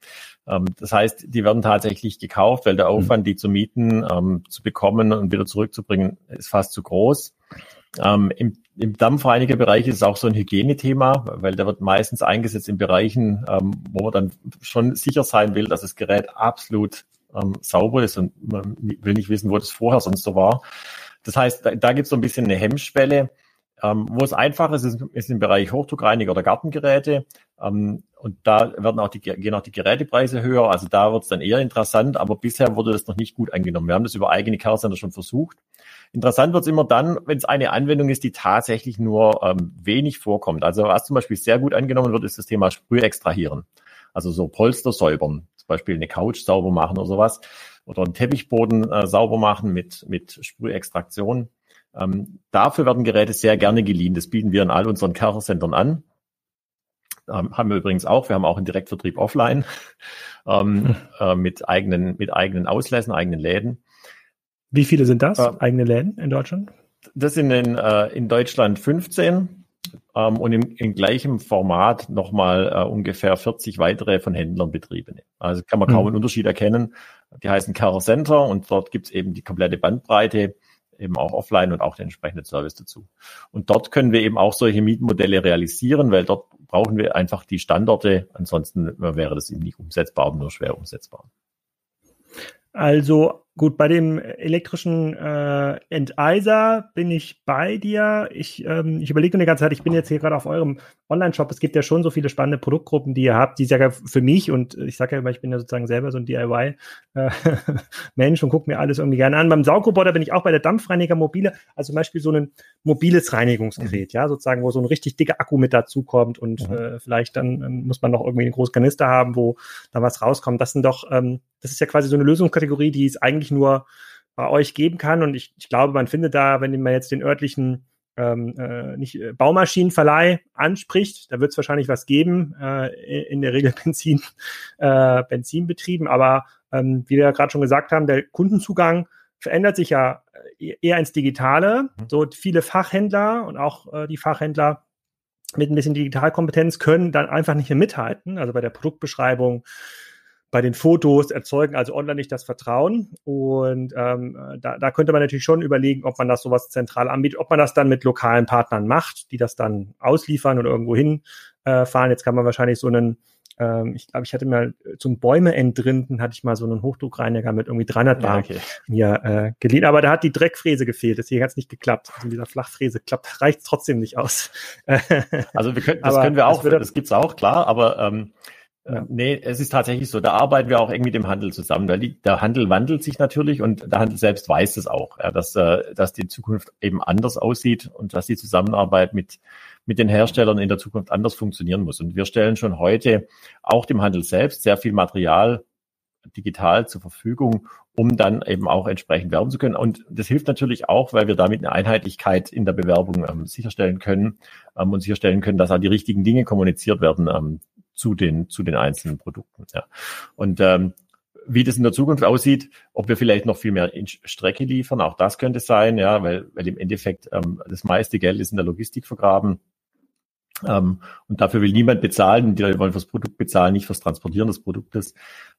Ähm, das heißt, die werden tatsächlich gekauft, weil der mhm. Aufwand, die zu mieten, ähm, zu bekommen und wieder zurückzubringen, ist fast zu groß. Ähm, im, Im Dampfreinigerbereich ist es auch so ein Hygienethema, weil der wird meistens eingesetzt in Bereichen, ähm, wo man dann schon sicher sein will, dass das Gerät absolut ähm, sauber ist und man will nicht wissen, wo das vorher sonst so war. Das heißt, da, da gibt es so ein bisschen eine Hemmschwelle. Ähm, wo es einfach ist, ist, ist im Bereich Hochdruckreiniger oder Gartengeräte. Ähm, und da werden auch die, gehen auch die Gerätepreise höher. Also da wird es dann eher interessant, aber bisher wurde das noch nicht gut angenommen. Wir haben das über eigene Carcenter schon versucht. Interessant wird es immer dann, wenn es eine Anwendung ist, die tatsächlich nur ähm, wenig vorkommt. Also was zum Beispiel sehr gut angenommen wird, ist das Thema Sprüh extrahieren. Also so Polster säubern, zum Beispiel eine Couch sauber machen oder sowas. Oder einen Teppichboden äh, sauber machen mit, mit Sprühextraktion. Ähm, dafür werden Geräte sehr gerne geliehen. Das bieten wir in all unseren Care-Centern an. Ähm, haben wir übrigens auch. Wir haben auch einen Direktvertrieb offline ähm, hm. äh, mit eigenen mit eigenen Auslässen, eigenen Läden. Wie viele sind das, äh, eigene Läden in Deutschland? Das sind in, äh, in Deutschland 15 ähm, und im, im gleichen Format nochmal äh, ungefähr 40 weitere von Händlern betriebene. Also kann man kaum mhm. einen Unterschied erkennen. Die heißen Car Center und dort gibt's eben die komplette Bandbreite, eben auch offline und auch den entsprechenden Service dazu. Und dort können wir eben auch solche Mietmodelle realisieren, weil dort brauchen wir einfach die Standorte. Ansonsten wäre das eben nicht umsetzbar, nur schwer umsetzbar. Also Gut, bei dem elektrischen äh, Enteiser bin ich bei dir. Ich, ähm, ich überlege nur die ganze Zeit, ich bin jetzt hier gerade auf eurem Online-Shop. Es gibt ja schon so viele spannende Produktgruppen, die ihr habt, die ja für mich und ich sage ja immer, ich bin ja sozusagen selber so ein DIY-Mensch äh, und gucke mir alles irgendwie gerne an. Beim Saugroboter bin ich auch bei der Dampfreiniger Mobile, also zum Beispiel so ein mobiles Reinigungsgerät, mhm. ja, sozusagen, wo so ein richtig dicker Akku mit dazukommt und mhm. äh, vielleicht dann ähm, muss man noch irgendwie einen großen Kanister haben, wo dann was rauskommt. Das sind doch, ähm, das ist ja quasi so eine Lösungskategorie, die es eigentlich nur bei euch geben kann. Und ich, ich glaube, man findet da, wenn man jetzt den örtlichen ähm, äh, nicht äh, Baumaschinenverleih anspricht, da wird es wahrscheinlich was geben, äh, in der Regel Benzin, äh, Benzinbetrieben. Aber ähm, wie wir ja gerade schon gesagt haben, der Kundenzugang verändert sich ja äh, eher ins Digitale. Mhm. So viele Fachhändler und auch äh, die Fachhändler mit ein bisschen Digitalkompetenz können dann einfach nicht mehr mithalten. Also bei der Produktbeschreibung, bei den Fotos erzeugen also online nicht das Vertrauen. Und ähm, da, da könnte man natürlich schon überlegen, ob man das sowas zentral anbietet, ob man das dann mit lokalen Partnern macht, die das dann ausliefern und irgendwo hinfahren. Äh, Jetzt kann man wahrscheinlich so einen ähm, ich glaube, ich hatte mal zum Bäume entrinden, hatte ich mal so einen Hochdruckreiniger mit irgendwie 300 Bar ja, okay. mir äh, geliehen. Aber da hat die Dreckfräse gefehlt. Deswegen hat es nicht geklappt. Also mit dieser Flachfräse klappt, reicht trotzdem nicht aus. also wir können, das aber können wir auch, das, das gibt's auch, klar. Aber ähm, Ja. Nee, es ist tatsächlich so. Da arbeiten wir auch eng mit dem Handel zusammen. Weil die, der Handel wandelt sich natürlich und der Handel selbst weiß es auch, ja, dass, äh, dass die Zukunft eben anders aussieht und dass die Zusammenarbeit mit, mit den Herstellern in der Zukunft anders funktionieren muss. Und wir stellen schon heute auch dem Handel selbst sehr viel Material digital zur Verfügung, um dann eben auch entsprechend werben zu können. Und das hilft natürlich auch, weil wir damit eine Einheitlichkeit in der Bewerbung ähm, sicherstellen können ähm, und sicherstellen können, dass auch die richtigen Dinge kommuniziert werden ähm, zu den zu den einzelnen Produkten. Ja. Und ähm, wie das in der Zukunft aussieht, ob wir vielleicht noch viel mehr in Strecke liefern, auch das könnte sein, ja, weil, weil im Endeffekt ähm, das meiste Geld ist in der Logistik vergraben. Ähm, und dafür will niemand bezahlen. Die wollen fürs Produkt bezahlen, nicht fürs Transportieren des Produktes.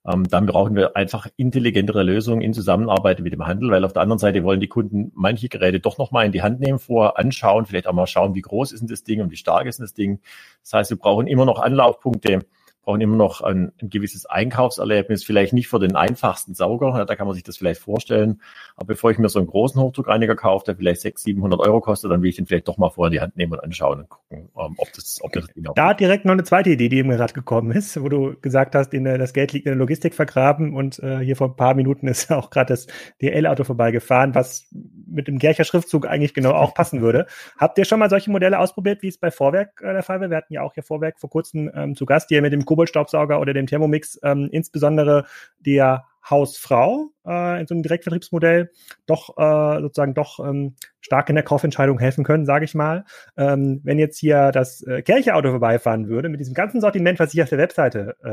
Ähm, dann brauchen wir einfach intelligentere Lösungen in Zusammenarbeit mit dem Handel, weil auf der anderen Seite wollen die Kunden manche Geräte doch nochmal in die Hand nehmen, vorher anschauen, vielleicht auch mal schauen, wie groß ist denn das Ding und wie stark ist denn das Ding. Das heißt, wir brauchen immer noch Anlaufpunkte, brauchen immer noch ein, ein gewisses Einkaufserlebnis, vielleicht nicht für den einfachsten Sauger, da kann man sich das vielleicht vorstellen. Aber bevor ich mir so einen großen Hochdruckreiniger kaufe, der vielleicht 600, 700 Euro kostet, dann will ich den vielleicht doch mal vorher in die Hand nehmen und anschauen und gucken, ähm, ob das, ob das auch Da direkt noch eine zweite Idee, die mir gerade gekommen ist, wo du gesagt hast, in der, das Geld liegt in der Logistik vergraben und äh, hier vor ein paar Minuten ist auch gerade das DL-Auto vorbeigefahren, was mit dem Gercher Schriftzug eigentlich genau auch passen würde. Habt ihr schon mal solche Modelle ausprobiert, wie es bei Vorwerk äh, der Fall war? Wir hatten ja auch hier Vorwerk vor kurzem ähm, zu Gast, die ja mit dem Koboldstaubsauger oder dem Thermomix ähm, insbesondere der Hausfrau äh, in so einem Direktvertriebsmodell doch äh, sozusagen doch ähm, stark in der Kaufentscheidung helfen können, sage ich mal. Ähm, wenn jetzt hier das äh, Kirche-Auto vorbeifahren würde, mit diesem ganzen Sortiment, was ich auf der Webseite äh,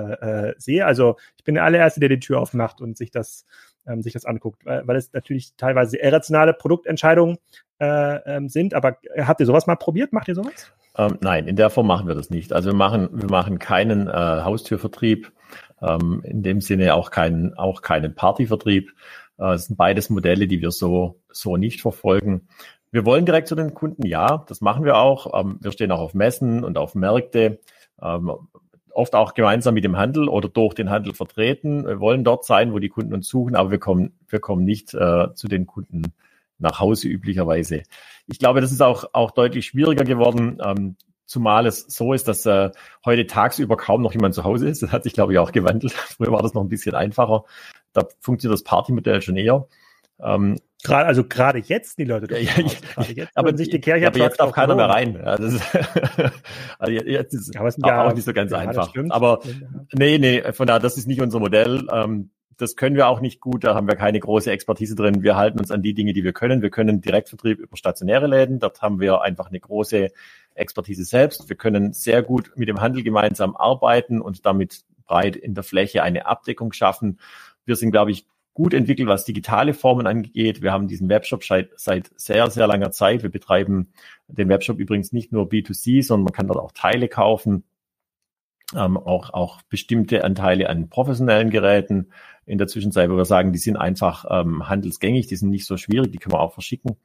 äh, sehe, also ich bin der allererste, der die Tür aufmacht und sich das ähm, sich das anguckt, weil, weil es natürlich teilweise irrationale Produktentscheidungen äh, ähm, sind. Aber habt ihr sowas mal probiert? Macht ihr sowas? Ähm, nein, in der Form machen wir das nicht. Also wir machen, wir machen keinen äh, Haustürvertrieb, ähm, in dem Sinne auch keinen, auch keinen Partyvertrieb. Äh, es sind beides Modelle, die wir so, so nicht verfolgen. Wir wollen direkt zu den Kunden, ja, das machen wir auch. Ähm, wir stehen auch auf Messen und auf Märkte. Ähm, oft auch gemeinsam mit dem Handel oder durch den Handel vertreten. Wir wollen dort sein, wo die Kunden uns suchen, aber wir kommen, wir kommen nicht äh, zu den Kunden nach Hause üblicherweise. Ich glaube, das ist auch, auch deutlich schwieriger geworden, ähm, zumal es so ist, dass äh, heute tagsüber kaum noch jemand zu Hause ist. Das hat sich, glaube ich, auch gewandelt. Früher war das noch ein bisschen einfacher. Da funktioniert das Partymodell schon eher. Ähm, Gerade, also gerade jetzt die Leute. Ja, ja, ja, aber sich die Kirche aber jetzt darf keiner mehr rein. Ja, das ist, also jetzt ist aber es ist auch nicht so ganz einfach. Aber nee, nee, von daher, das ist nicht unser Modell. Ähm, das können wir auch nicht gut, da haben wir keine große Expertise drin. Wir halten uns an die Dinge, die wir können. Wir können Direktvertrieb über stationäre Läden. Dort haben wir einfach eine große Expertise selbst. Wir können sehr gut mit dem Handel gemeinsam arbeiten und damit breit in der Fläche eine Abdeckung schaffen. Wir sind, glaube ich, gut entwickelt, was digitale Formen angeht. Wir haben diesen Webshop seit, seit sehr, sehr langer Zeit. Wir betreiben den Webshop übrigens nicht nur B2C, sondern man kann dort auch Teile kaufen, ähm, auch, auch bestimmte Anteile an professionellen Geräten in der Zwischenzeit, wo wir sagen, die sind einfach ähm, handelsgängig, die sind nicht so schwierig, die können wir auch verschicken.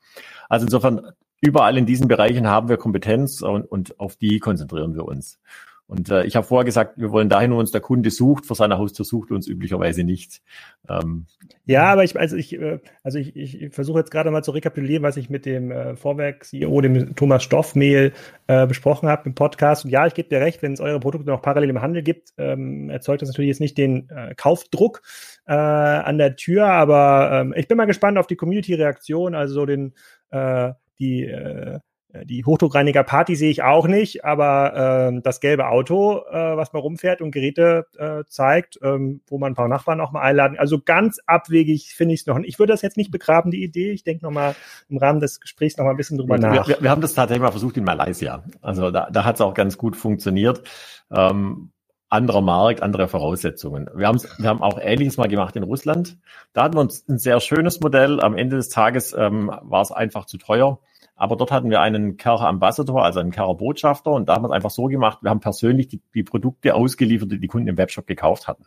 Also insofern, überall in diesen Bereichen haben wir Kompetenz und, und auf die konzentrieren wir uns. Und äh, ich habe vorher gesagt, wir wollen dahin, wo uns der Kunde sucht. Vor seiner Haustür sucht uns üblicherweise nicht. Ähm, ja, aber ich, also ich, äh, also ich, ich versuche jetzt gerade mal zu rekapitulieren, was ich mit dem äh, Vorwerk-CEO, dem Thomas Stoffmehl, äh, besprochen habe im Podcast. Und ja, ich gebe dir recht, wenn es eure Produkte noch parallel im Handel gibt, ähm, erzeugt das natürlich jetzt nicht den äh, Kaufdruck äh, an der Tür. Aber ähm, ich bin mal gespannt auf die Community-Reaktion, also so den äh, die äh, die Hochdruckreiniger-Party sehe ich auch nicht, aber äh, das gelbe Auto, äh, was man rumfährt und Geräte äh, zeigt, ähm, wo man ein paar Nachbarn auch mal einladen. Also ganz abwegig finde ich es noch. Ich würde das jetzt nicht begraben, die Idee. Ich denke nochmal im Rahmen des Gesprächs nochmal ein bisschen drüber wir, nach. Wir, wir, haben das tatsächlich mal versucht in Malaysia. Also da, da hat es auch ganz gut funktioniert. Ähm, anderer Markt, andere Voraussetzungen. Wir, haben wir haben auch Ähnliches mal gemacht in Russland. Da hatten wir uns ein sehr schönes Modell. Am Ende des Tages ähm, war es einfach zu teuer. Aber dort hatten wir einen Kercher Ambassador, also einen Kercher Botschafter. Und da haben wir es einfach so gemacht, wir haben persönlich die, die Produkte ausgeliefert, die die Kunden im Webshop gekauft hatten.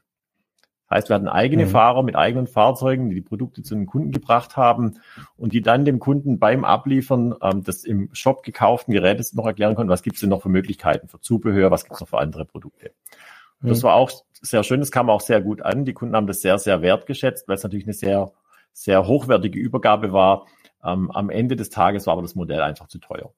Das heißt, wir hatten eigene mhm. Fahrer mit eigenen Fahrzeugen, die die Produkte zu den Kunden gebracht haben und die dann dem Kunden beim Abliefern ähm, des im Shop gekauften Gerätes noch erklären konnten, was gibt es denn noch für Möglichkeiten für Zubehör, was gibt es noch für andere Produkte. Mhm. Das war auch sehr schön, das kam auch sehr gut an. Die Kunden haben das sehr, sehr wertgeschätzt, weil es natürlich eine sehr, sehr hochwertige Übergabe war ähm, am Ende des Tages war aber das Modell einfach zu teuer.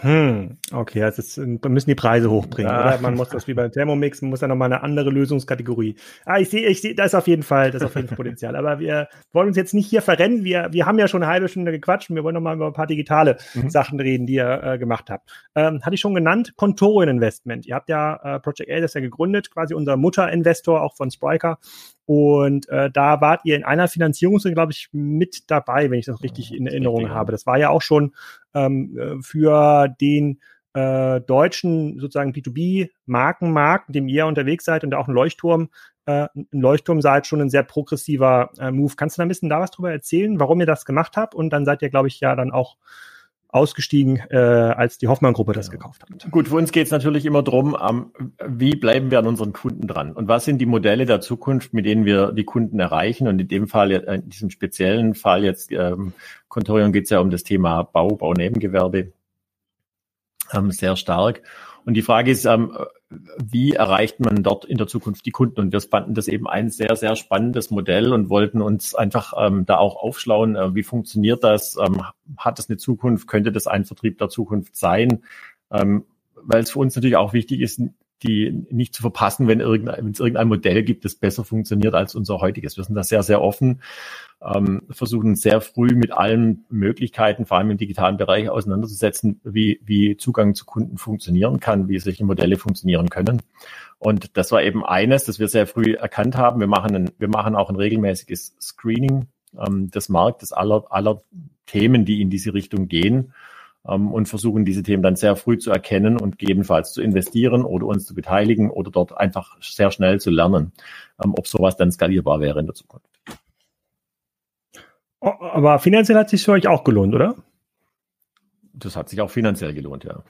Hm, okay, also jetzt müssen die Preise hochbringen, ja. oder? Man muss das wie beim Thermomix, man muss ja nochmal eine andere Lösungskategorie. Ah, ich sehe, ich sehe, da ist auf jeden Fall, das ist auf jeden Fall Potenzial. Aber wir wollen uns jetzt nicht hier verrennen. Wir, wir haben ja schon eine halbe Stunde gequatscht und wir wollen nochmal über ein paar digitale mhm. Sachen reden, die ihr äh, gemacht habt. Ähm, hatte ich schon genannt, Contorian Investment. Ihr habt ja äh, Project A, das ja gegründet, quasi unser Mutterinvestor auch von Spriker. Und äh, da wart ihr in einer Finanzierungsrunde, glaube ich, mit dabei, wenn ich das richtig in Erinnerung habe. Das war ja auch schon ähm, äh, für den äh, deutschen sozusagen B2B-Markenmarkt, in dem ihr unterwegs seid und auch ein Leuchtturm, äh, ein Leuchtturm seid, schon ein sehr progressiver äh, Move. Kannst du da ein bisschen da was drüber erzählen, warum ihr das gemacht habt? Und dann seid ihr, glaube ich, ja dann auch ausgestiegen, äh, als die Hoffmann-Gruppe das gekauft hat. Gut, für uns geht es natürlich immer drum, ähm, wie bleiben wir an unseren Kunden dran und was sind die Modelle der Zukunft, mit denen wir die Kunden erreichen und in dem Fall, äh, in diesem speziellen Fall jetzt, ähm, Contorion geht es ja um das Thema Bau, Baunebengewerbe ähm, sehr stark. Und die Frage ist, ähm, wie erreicht man dort in der Zukunft die Kunden? Und wir fanden das eben ein sehr, sehr spannendes Modell und wollten uns einfach ähm, da auch aufschlauen, äh, wie funktioniert das? Ähm, hat es eine Zukunft? Könnte das ein Vertrieb der Zukunft sein? Ähm, weil es für uns natürlich auch wichtig ist, die nicht zu verpassen, wenn, irgendein, wenn es irgendein Modell gibt, das besser funktioniert als unser heutiges. Wir sind da sehr, sehr offen, ähm, versuchen sehr früh mit allen Möglichkeiten, vor allem im digitalen Bereich, auseinanderzusetzen, wie, wie Zugang zu Kunden funktionieren kann, wie solche Modelle funktionieren können. Und das war eben eines, das wir sehr früh erkannt haben. Wir machen, ein, wir machen auch ein regelmäßiges Screening ähm, des Marktes aller, aller Themen, die in diese Richtung gehen ähm, und versuchen diese Themen dann sehr früh zu erkennen und gegebenenfalls zu investieren oder uns zu beteiligen oder dort einfach sehr schnell zu lernen, ähm, ob sowas dann skalierbar wäre in der Zukunft. Oh, aber finanziell hat es sich für euch auch gelohnt, oder? Das hat sich auch finanziell gelohnt, ja.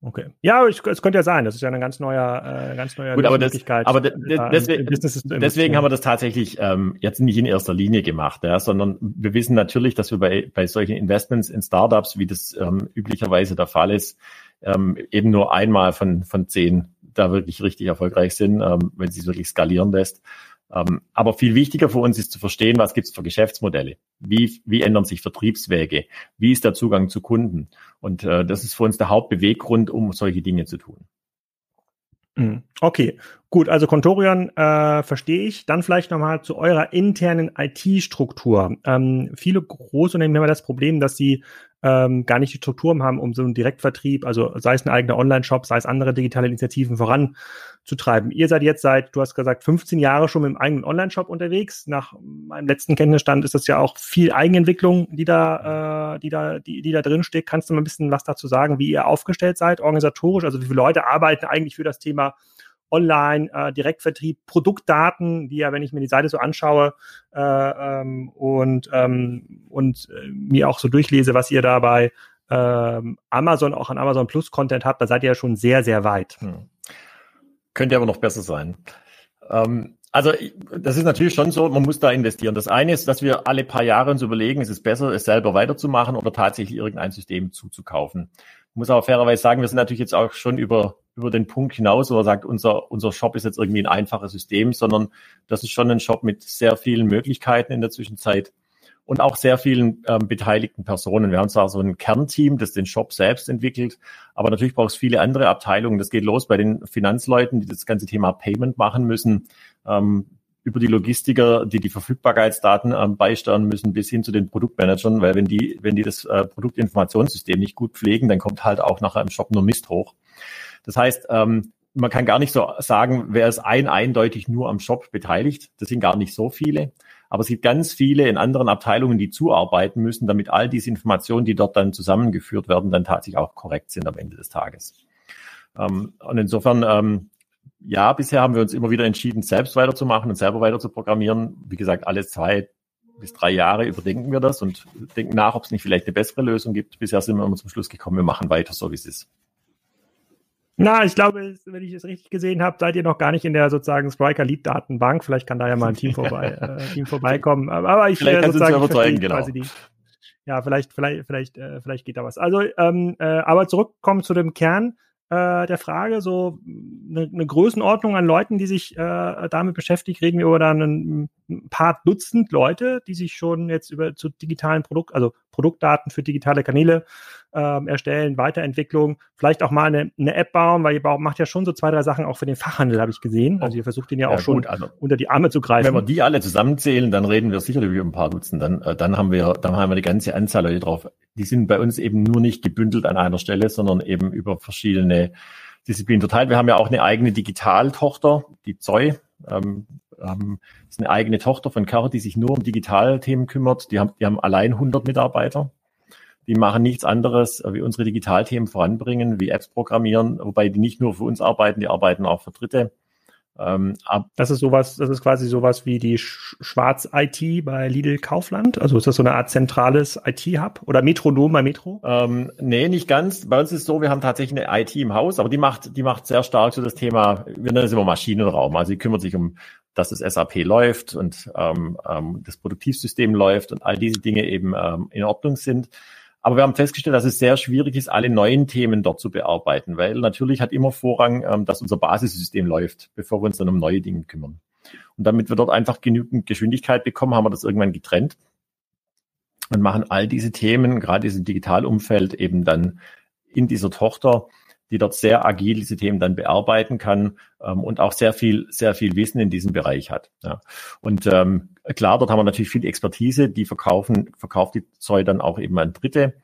Okay. Ja, es, es könnte ja sein. Das ist ja eine ganz neue, äh, ganz neue Gut, aber Möglichkeit. Das, aber äh, deswegen, deswegen haben wir das tatsächlich ähm, jetzt nicht in erster Linie gemacht, ja, sondern wir wissen natürlich, dass wir bei, bei solchen Investments in Startups, wie das ähm, üblicherweise der Fall ist, ähm, eben nur einmal von, von zehn da wirklich richtig erfolgreich sind, ähm, wenn sie es wirklich skalieren lässt. Ähm, aber viel wichtiger für uns ist zu verstehen, was gibt es für Geschäftsmodelle? Wie, wie ändern sich Vertriebswege? Wie ist der Zugang zu Kunden? Und äh, das ist für uns der Hauptbeweggrund, um solche Dinge zu tun. Mhm. Okay, gut, also Contorion äh, verstehe ich. Dann vielleicht nochmal zu eurer internen IT-Struktur. Ähm, viele Großunternehmen haben das Problem, dass sie ähm, gar nicht die Strukturen haben, um so einen Direktvertrieb, also sei es ein eigener Online-Shop, sei es andere digitale Initiativen voranzutreiben. Ihr seid jetzt seit, du hast gesagt, 15 Jahre schon mit dem eigenen Online-Shop unterwegs. Nach meinem letzten Kenntnisstand ist das ja auch viel Eigenentwicklung, die da, äh, die da, die, die da drin steht. Kannst du mal ein bisschen was dazu sagen, wie ihr aufgestellt seid, organisatorisch? Also wie viele Leute arbeiten eigentlich für das Thema Online, äh, Direktvertrieb, Produktdaten, die ja, wenn ich mir die Seite so anschaue äh, ähm, und, ähm, und äh, mir auch so durchlese, was ihr dabei ähm, Amazon, auch an Amazon Plus Content habt, da seid ihr ja schon sehr, sehr weit. Hm. Könnte aber noch besser sein. Ähm, also das ist natürlich schon so, man muss da investieren. Das eine ist, dass wir alle paar Jahre uns überlegen, ist es besser, es selber weiterzumachen oder tatsächlich irgendein System zuzukaufen. Ich muss aber fairerweise sagen, wir sind natürlich jetzt auch schon über über den Punkt hinaus, wo er sagt, unser, unser Shop ist jetzt irgendwie ein einfaches System, sondern das ist schon ein Shop mit sehr vielen Möglichkeiten in der Zwischenzeit und auch sehr vielen ähm, beteiligten Personen. Wir haben zwar so ein Kernteam, das den Shop selbst entwickelt, aber natürlich braucht es viele andere Abteilungen. Das geht los bei den Finanzleuten, die das ganze Thema Payment machen müssen, ähm, über die Logistiker, die die Verfügbarkeitsdaten ähm, beisteuern müssen, bis hin zu den Produktmanagern, weil wenn die, wenn die das äh, Produktinformationssystem nicht gut pflegen, dann kommt halt auch nachher im Shop nur Mist hoch. Das heißt, ähm, man kann gar nicht so sagen, wer ist ein eindeutig nur am Shop beteiligt. Das sind gar nicht so viele. Aber es gibt ganz viele in anderen Abteilungen, die zuarbeiten müssen, damit all diese Informationen, die dort dann zusammengeführt werden, dann tatsächlich auch korrekt sind am Ende des Tages. Ähm, und insofern, ähm, ja, bisher haben wir uns immer wieder entschieden, selbst weiterzumachen und selber weiter zu programmieren. Wie gesagt, alle zwei bis drei Jahre überdenken wir das und denken nach, ob es nicht vielleicht eine bessere Lösung gibt. Bisher sind wir immer zum Schluss gekommen, wir machen weiter so, wie es ist. Na, ich glaube, wenn ich es richtig gesehen habe, seid ihr noch gar nicht in der sozusagen Spriker Lead Datenbank. Vielleicht kann da ja mal ein Team vorbei, äh, Team vorbeikommen. Aber ich vielleicht äh, sozusagen überzeugen, genau. Die, ja, vielleicht, vielleicht, vielleicht, äh, vielleicht geht da was. Also, ähm, äh, aber zurückkommen zu dem Kern. äh, der Frage, so eine, eine Größenordnung an Leuten, die sich äh, damit beschäftigt, reden wir über dann ein, ein paar Dutzend Leute, die sich schon jetzt über zu digitalen Produkt, also Produktdaten für digitale Kanäle ähm, erstellen, Weiterentwicklung, vielleicht auch mal eine, eine App bauen, weil ihr macht ja schon so zwei, drei Sachen auch für den Fachhandel, habe ich gesehen. Also ihr versucht den ja, ja auch schon also, unter die Arme zu greifen. Wenn wir die alle zusammenzählen, dann reden wir sicherlich über ein paar Dutzend. Dann, äh, dann haben wir, dann haben wir die ganze Anzahl Leute drauf. Die sind bei uns eben nur nicht gebündelt an einer Stelle, sondern eben über verschiedene Disziplinen verteilt. Wir haben ja auch eine eigene Digitaltochter, die Zoe. Ähm, ähm, ist eine eigene Tochter von Carrot, die sich nur um Digitalthemen kümmert. Die haben, die haben allein 100 Mitarbeiter. Die machen nichts anderes, äh, wie unsere Digitalthemen voranbringen, wie Apps programmieren, wobei die nicht nur für uns arbeiten, die arbeiten auch für Dritte. Ähm, das ist sowas, das ist quasi sowas wie die Schwarz-IT bei Lidl Kaufland. Also ist das so eine Art zentrales IT-Hub oder Metronom bei Metro? Ähm, nee, nicht ganz. Bei uns ist es so, wir haben tatsächlich eine IT im Haus, aber die macht, die macht sehr stark so das Thema, wir nennen es immer Maschinenraum. Also die kümmert sich um, dass das SAP läuft und ähm, ähm, das Produktivsystem läuft und all diese Dinge eben ähm, in Ordnung sind. Aber wir haben festgestellt, dass es sehr schwierig ist, alle neuen Themen dort zu bearbeiten, weil natürlich hat immer Vorrang, ähm, dass unser Basissystem läuft, bevor wir uns dann um neue Dinge kümmern. Und damit wir dort einfach genügend Geschwindigkeit bekommen, haben wir das irgendwann getrennt und machen all diese Themen, gerade dieses Digitalumfeld, eben dann in dieser Tochter die dort sehr agil diese Themen dann bearbeiten kann ähm, und auch sehr viel, sehr viel Wissen in diesem Bereich hat. Ja. Und ähm, klar, dort haben wir natürlich viel Expertise, die verkaufen, verkauft die Zoll dann auch eben an Dritte.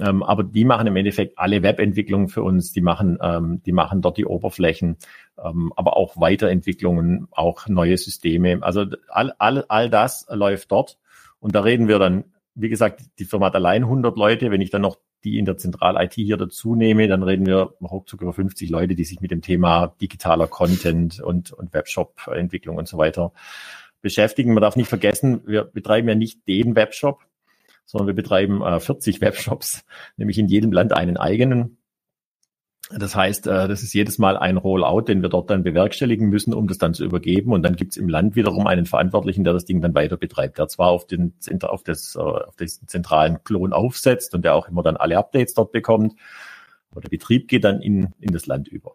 Ähm, aber die machen im Endeffekt alle Webentwicklungen für uns, die machen, ähm, die machen dort die Oberflächen, ähm, aber auch Weiterentwicklungen, auch neue Systeme. Also all, all, all das läuft dort. Und da reden wir dann, wie gesagt, die Firma hat allein 100 Leute. Wenn ich dann noch die in der Zentral-IT hier dazu nehme, dann reden wir ruckzuck über 50 Leute, die sich mit dem Thema digitaler Content und, und Webshop-Entwicklung und so weiter beschäftigen. Man darf nicht vergessen, wir betreiben ja nicht den Webshop, sondern wir betreiben äh, 40 Webshops, nämlich in jedem Land einen eigenen. Das heißt, äh, das ist jedes Mal ein Rollout, den wir dort dann bewerkstelligen müssen, um das dann zu übergeben. Und dann gibt es im Land wiederum einen Verantwortlichen, der das Ding dann weiter betreibt, der zwar auf den auf das, äh, auf den zentralen Klon aufsetzt und der auch immer dann alle Updates dort bekommt. Aber der Betrieb geht dann in, in das Land über.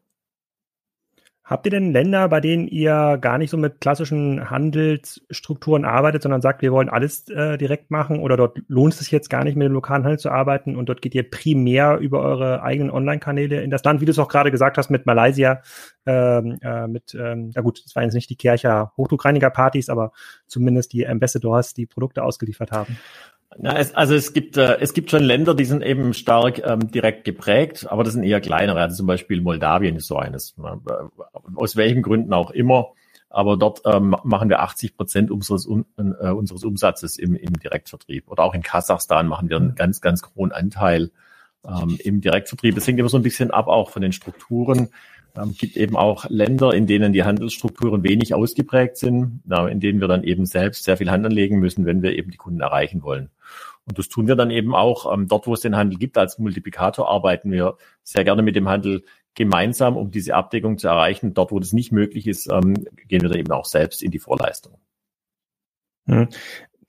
Habt ihr denn Länder, bei denen ihr gar nicht so mit klassischen Handelsstrukturen arbeitet, sondern sagt, wir wollen alles äh, direkt machen oder dort lohnt es sich jetzt gar nicht mit dem lokalen Handel zu arbeiten und dort geht ihr primär über eure eigenen Online-Kanäle in das Land, wie du es auch gerade gesagt hast mit Malaysia, ähm, äh, mit, ähm, na gut, das waren jetzt nicht die Kircher Hochdruckreiniger-Partys, aber zumindest die Ambassadors, die Produkte ausgeliefert haben. Na, es, also es gibt äh, es gibt schon Länder, die sind eben stark ähm, direkt geprägt, aber das sind eher kleinere. Also zum Beispiel Moldawien ist so eines. Äh, aus welchen Gründen auch immer. Aber dort ähm, machen wir 80 Prozent unseres, äh, unseres Umsatzes im, im Direktvertrieb. Oder auch in Kasachstan machen wir einen ganz, ganz hohen Anteil ähm, im Direktvertrieb. Es hängt immer so ein bisschen ab auch von den Strukturen. Ähm, gibt eben auch Länder, in denen die Handelsstrukturen wenig ausgeprägt sind, in denen wir dann eben selbst sehr viel Hand anlegen müssen, wenn wir eben die Kunden erreichen wollen. Und das tun wir dann eben auch ähm, dort, wo es den Handel gibt. Als Multiplikator arbeiten wir sehr gerne mit dem Handel gemeinsam, um diese Abdeckung zu erreichen. Dort, wo das nicht möglich ist, ähm, gehen wir dann eben auch selbst in die Vorleistung.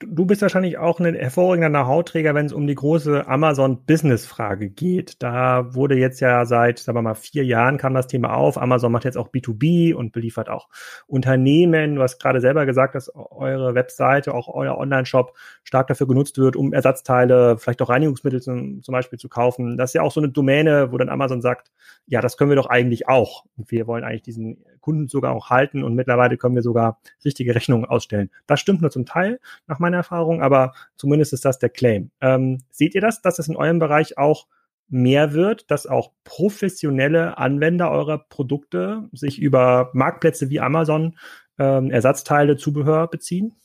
Du bist wahrscheinlich auch ein hervorragender Know-how-Träger, wenn es um die große Amazon-Business-Frage geht. Da wurde jetzt ja seit, sagen wir mal, vier Jahren kam das Thema auf. Amazon macht jetzt auch B2B und beliefert auch Unternehmen. Du hast gerade selber gesagt, dass eure Webseite, auch euer Online-Shop stark dafür genutzt wird, um Ersatzteile, vielleicht auch Reinigungsmittel zum, zum Beispiel zu kaufen. Das ist ja auch so eine Domäne, wo dann Amazon sagt, ja, das können wir doch eigentlich auch. Und wir wollen eigentlich diesen Kunden sogar auch halten und mittlerweile können wir sogar richtige Rechnungen ausstellen. Das stimmt nur zum Teil nach meiner Erfahrung, aber zumindest ist das der Claim. Ähm, seht ihr das, dass es in eurem Bereich auch mehr wird, dass auch professionelle Anwender eurer Produkte sich über Marktplätze wie Amazon ähm, Ersatzteile, Zubehör beziehen?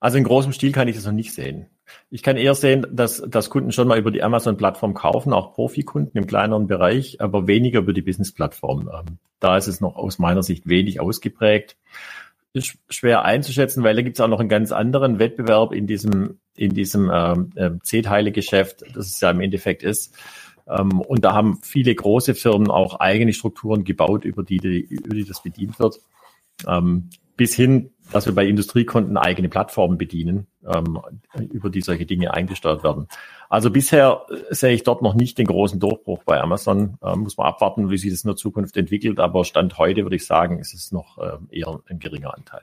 Also in großem Stil kann ich das noch nicht sehen. Ich kann eher sehen, dass, dass Kunden schon mal über die Amazon-Plattform kaufen, auch Profikunden im kleineren Bereich, aber weniger über die Business-Plattform. Ähm, da ist es noch aus meiner Sicht wenig ausgeprägt. Ist schwer einzuschätzen, weil da gibt es auch noch einen ganz anderen Wettbewerb in diesem, in diesem ähm, äh, C-Teile-Geschäft, das es ja im Endeffekt ist. Ähm, und da haben viele große Firmen auch eigene Strukturen gebaut, über die, die, über die das bedient wird. Ähm, bis hin dass wir bei Industriekunden eigene Plattformen bedienen, ähm, über die solche Dinge eingesteuert werden. Also bisher sehe ich dort noch nicht den großen Durchbruch bei Amazon. Ähm, muss man abwarten, wie sich das in der Zukunft entwickelt. Aber Stand heute würde ich sagen, ist es noch äh, eher ein geringer Anteil.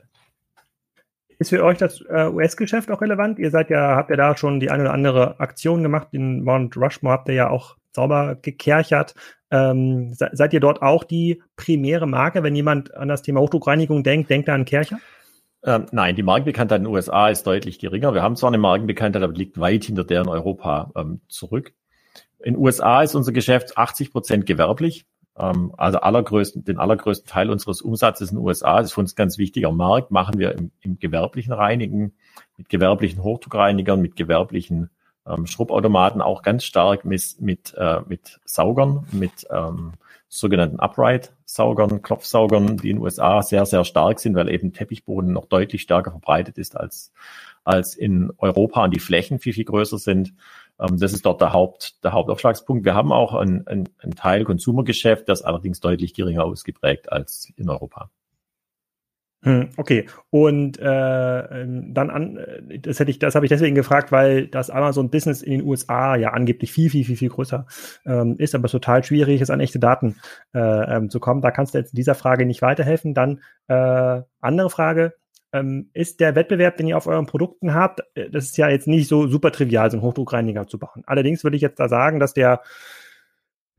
Ist für euch das äh, US-Geschäft auch relevant? Ihr seid ja, habt ja da schon die eine oder andere Aktion gemacht. Den Mount Rushmore habt ihr ja auch sauber gekerchert. Ähm, se seid ihr dort auch die primäre Marke? Wenn jemand an das Thema Hochdruckreinigung denkt, denkt er an Kercher? Ähm, nein, die Markenbekanntheit in den USA ist deutlich geringer. Wir haben zwar eine Markenbekanntheit, aber liegt weit hinter der in Europa ähm, zurück. In den USA ist unser Geschäft 80 Prozent gewerblich. Ähm, also allergrößten, den allergrößten Teil unseres Umsatzes in den USA, das ist für uns ein ganz wichtiger Markt, machen wir im, im gewerblichen Reinigen, mit gewerblichen Hochdruckreinigern, mit gewerblichen ähm, Schrubbautomaten, auch ganz stark mit, mit, äh, mit Saugern, mit ähm, sogenannten Upright-Saugern, Klopfsaugern, die in den USA sehr, sehr stark sind, weil eben Teppichboden noch deutlich stärker verbreitet ist als, als in Europa und die Flächen viel, viel größer sind. Ähm, das ist dort der, Haupt, der Hauptaufschlagspunkt. Wir haben auch einen, einen, einen Teil Konsumergeschäft, das allerdings deutlich geringer ausgeprägt als in Europa. Hm, okay, und äh, ähm, dann an, äh, das hätte ich, das habe ich deswegen gefragt, weil das Amazon Business in den USA ja angeblich viel, viel, viel, viel größer ähm, ist, aber es total schwierig ist, an echte Daten äh, ähm, zu kommen. Da kannst du jetzt in dieser Frage nicht weiterhelfen. Dann äh, andere Frage: ähm, Ist der Wettbewerb, den ihr auf euren Produkten habt, äh, das ist ja jetzt nicht so super trivial, so einen Hochdruckreiniger zu bauen. Allerdings würde ich jetzt da sagen, dass der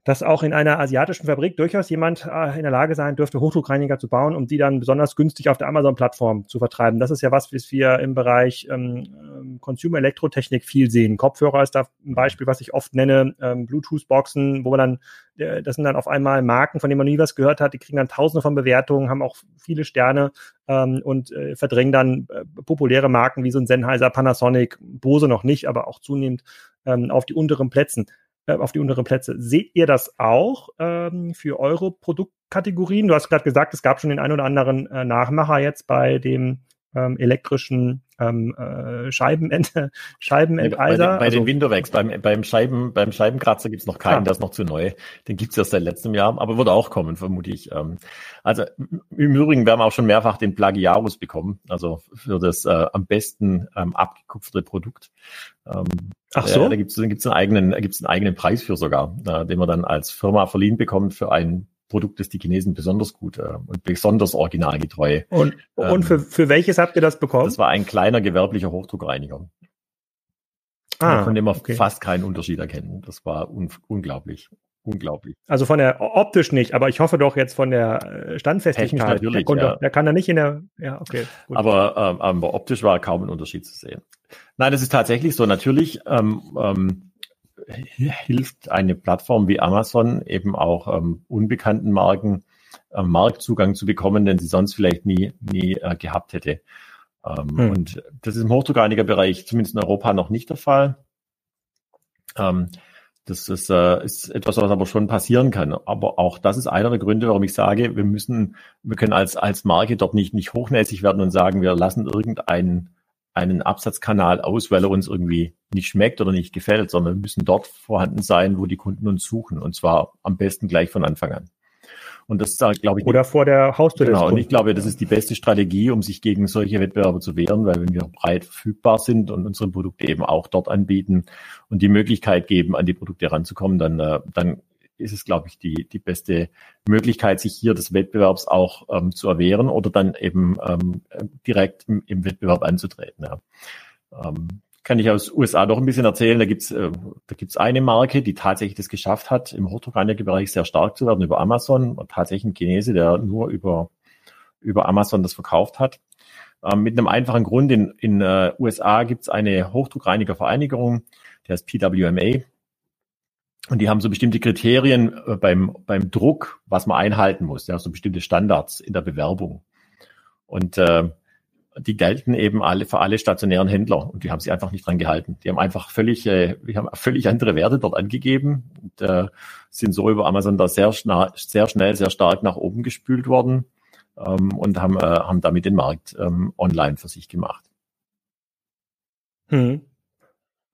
dass auch in einer asiatischen Fabrik durchaus jemand äh, in der Lage sein dürfte, Hochdruckreiniger zu bauen, um die dann besonders günstig auf der Amazon-Plattform zu vertreiben. Das ist ja was, was wir im Bereich ähm, ähm, Consumer Elektrotechnik viel sehen. Kopfhörer ist da ein Beispiel, was ich oft nenne, ähm, Bluetooth-Boxen, wo man dann, äh, das sind dann auf einmal Marken, von denen man nie was gehört hat, die kriegen dann tausende von Bewertungen, haben auch viele Sterne ähm, und äh, verdrängen dann äh, populäre Marken wie so ein Sennheiser, Panasonic, Bose noch nicht, aber auch zunehmend ähm, auf die unteren Plätzen äh, auf die unteren Plätze. Seht ihr das auch ähm, für eure Produktkategorien? Du hast gerade gesagt, es gab schon den ein oder anderen äh, Nachmacher jetzt bei dem ähm, elektrischen ähm, äh, Scheibenent Scheibenenteiser. Bei, bei also, den Windowwax, beim, beim, Scheiben, beim Scheibenkratzer gibt's noch keinen, ah. der ist noch zu neu. Den gibt's erst seit letztem Jahr, aber wird auch kommen, vermute ich. Ähm, also im Übrigen, wir haben auch schon mehrfach den Plagiarus bekommen, also für das äh, am besten ähm, abgekupferte Produkt. Ähm, Ach so? Äh, da gibt's gibt's einen eigenen, gibt's einen eigenen Preis für sogar, äh, den man dann als Firma verliehen bekommt für ein Produkt, das die Chinesen besonders gut äh, und besonders originalgetreu. Und, ähm, und für, für welches habt ihr das bekommen? Das war ein kleiner gewerblicher Hochdruckreiniger. Ah, von dem man okay. fast keinen Unterschied erkennen. Das war un unglaublich. Unglaublich. Also von der optisch nicht, aber ich hoffe doch jetzt von der äh, Standfestigkeit. Technisch natürlich. Der, konnte, ja. der kann da nicht in der. Ja, okay. Gut. Aber, ähm, aber optisch war kaum ein Unterschied zu sehen. Nein, das ist tatsächlich so. Natürlich ähm, ähm, hilft eine Plattform wie Amazon eben auch ähm, unbekannten Marken äh, Marktzugang zu bekommen, den sie sonst vielleicht nie, nie äh, gehabt hätte. Ähm, hm. Und das ist im Hochdruckreinigerbereich zumindest in Europa noch nicht der Fall. Ähm, das ist, äh, ist etwas, was aber schon passieren kann. Aber auch das ist einer der Gründe, warum ich sage, wir müssen, wir können als, als Marke dort nicht, nicht hochnäsig werden und sagen, wir lassen irgendeinen einen Absatzkanal aus, weil er uns irgendwie nicht schmeckt oder nicht gefällt, sondern wir müssen dort vorhanden sein, wo die Kunden uns suchen. Und zwar am besten gleich von Anfang an. Und das ist, glaube ich. Oder vor der Haustür. Genau. Und ich glaube, das ist die beste Strategie, um sich gegen solche Wettbewerber zu wehren, weil wenn wir breit verfügbar sind und unsere Produkte eben auch dort anbieten und die Möglichkeit geben, an die Produkte ranzukommen, dann, äh, dann ist es, glaube ich, die, die beste Möglichkeit, sich hier des Wettbewerbs auch ähm, zu erwehren oder dann eben ähm, direkt im, im Wettbewerb anzutreten. Ja. Ähm, kann ich aus USA doch ein bisschen erzählen. Da gibt's äh, da gibt's eine Marke, die tatsächlich das geschafft hat, im Hochdruckreinigerbereich sehr stark zu werden über Amazon. Und tatsächlich ein Chinese, der nur über, über Amazon das verkauft hat. Ähm, mit einem einfachen Grund. In, in äh, USA gibt's eine Hochdruckreinigervereinigung, der ist PWMA. Und die haben so bestimmte Kriterien äh, beim, beim Druck, was man einhalten muss. Ja, so bestimmte Standards in der Bewerbung. Und äh, die gelten eben alle für alle stationären Händler und die haben sich einfach nicht dran gehalten. Die haben einfach völlig, äh, die haben völlig andere Werte dort angegeben und äh, sind so über Amazon da sehr, schnell, sehr schnell, sehr stark nach oben gespült worden ähm, und haben, äh, haben damit den Markt ähm, online für sich gemacht. Hm.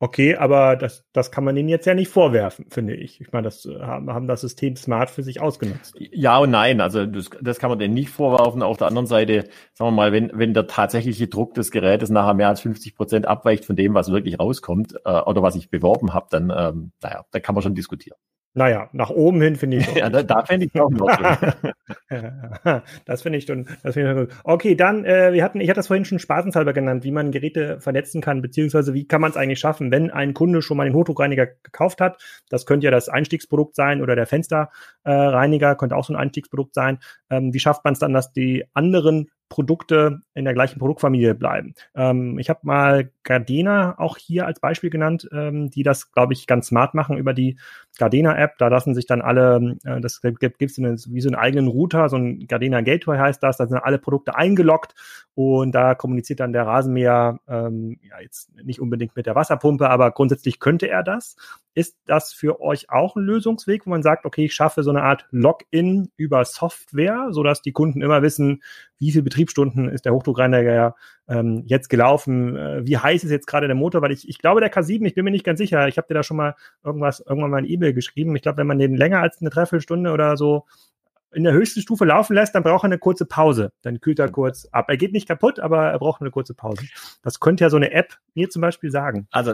Okay, aber das, das kann man ihnen jetzt ja nicht vorwerfen, finde ich. Ich meine, das äh, haben, haben das System smart für sich ausgenutzt. Ja und nein, also das, das kann man denen nicht vorwerfen. Auf der anderen Seite, sagen wir mal, wenn, wenn der tatsächliche Druck des Gerätes nachher mehr als 50 Prozent abweicht von dem, was wirklich rauskommt äh, oder was ich beworben habe, dann, ähm, naja, da kann man schon diskutieren. Naja, nach oben hin finde ich. ja, da, da fände ich auch noch. das finde ich schon. Das find ich gut. Okay, dann, äh, wir hatten, ich hatte das vorhin schon spaßenshalber genannt, wie man Geräte vernetzen kann, beziehungsweise wie kann man es eigentlich schaffen, wenn ein Kunde schon mal den Hochdruckreiniger gekauft hat. Das könnte ja das Einstiegsprodukt sein oder der Fensterreiniger äh, könnte auch so ein Einstiegsprodukt sein. Ähm, wie schafft man es dann, dass die anderen Produkte in der gleichen Produktfamilie bleiben. Ähm, ich habe mal Gardena auch hier als Beispiel genannt, ähm, die das, glaube ich, ganz smart machen über die Gardena-App. Da lassen sich dann alle, äh, das gibt es wie so einen eigenen Router, so ein Gardena Gateway heißt das, da sind alle Produkte eingeloggt und da kommuniziert dann der Rasenmäher ähm, ja jetzt nicht unbedingt mit der Wasserpumpe, aber grundsätzlich könnte er das. Ist das für euch auch ein Lösungsweg, wo man sagt, okay, ich schaffe so eine Art Login über Software, sodass die Kunden immer wissen, wie viel Betriebsstunden ist der Hochdruckreiniger ähm, jetzt gelaufen, äh, wie heiß ist jetzt gerade der Motor, weil ich, ich glaube, der K7, ich bin mir nicht ganz sicher, ich habe dir da schon mal irgendwas, irgendwann mal ein E-Mail geschrieben. Ich glaube, wenn man den länger als eine Dreiviertelstunde oder so in der höchsten Stufe laufen lässt, dann braucht er eine kurze Pause. Dann kühlt er kurz ab. Er geht nicht kaputt, aber er braucht eine kurze Pause. Das könnte ja so eine App mir zum Beispiel sagen. Also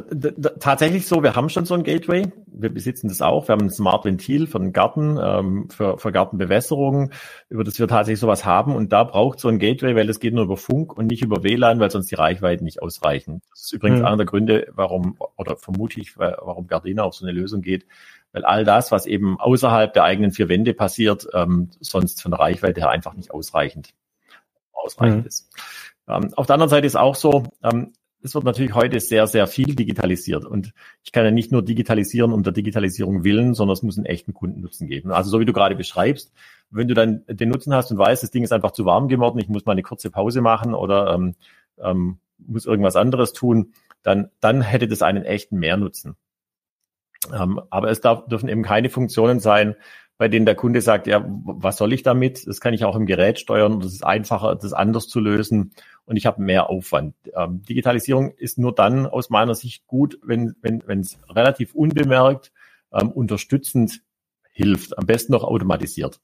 tatsächlich so, wir haben schon so ein Gateway. Wir besitzen das auch. Wir haben ein Smart Ventil für den Garten, ähm, für, für Gartenbewässerung, über das wir tatsächlich sowas haben. Und da braucht so ein Gateway, weil das geht nur über Funk und nicht über WLAN, weil sonst die Reichweiten nicht ausreichen. Das ist übrigens mhm. einer der Gründe, warum, oder vermute ich, warum Gardena auf so eine Lösung geht weil all das, was eben außerhalb der eigenen vier Wände passiert, ähm, sonst von der Reichweite her einfach nicht ausreichend, ausreichend mhm. ist. Ähm, auf der anderen Seite ist auch so, ähm, es wird natürlich heute sehr, sehr viel digitalisiert. Und ich kann ja nicht nur digitalisieren um der Digitalisierung willen, sondern es muss einen echten Kundennutzen geben. Also so wie du gerade beschreibst, wenn du dann den Nutzen hast und weißt, das Ding ist einfach zu warm geworden, ich muss mal eine kurze Pause machen oder ähm, ähm, muss irgendwas anderes tun, dann, dann hätte das einen echten Mehrnutzen. Ähm, aber es darf, dürfen eben keine Funktionen sein, bei denen der Kunde sagt, ja, was soll ich damit? Das kann ich auch im Gerät steuern. Das ist einfacher, das anders zu lösen. Und ich habe mehr Aufwand. Ähm, Digitalisierung ist nur dann aus meiner Sicht gut, wenn wenn wenn es relativ unbemerkt ähm, unterstützend hilft. Am besten noch automatisiert.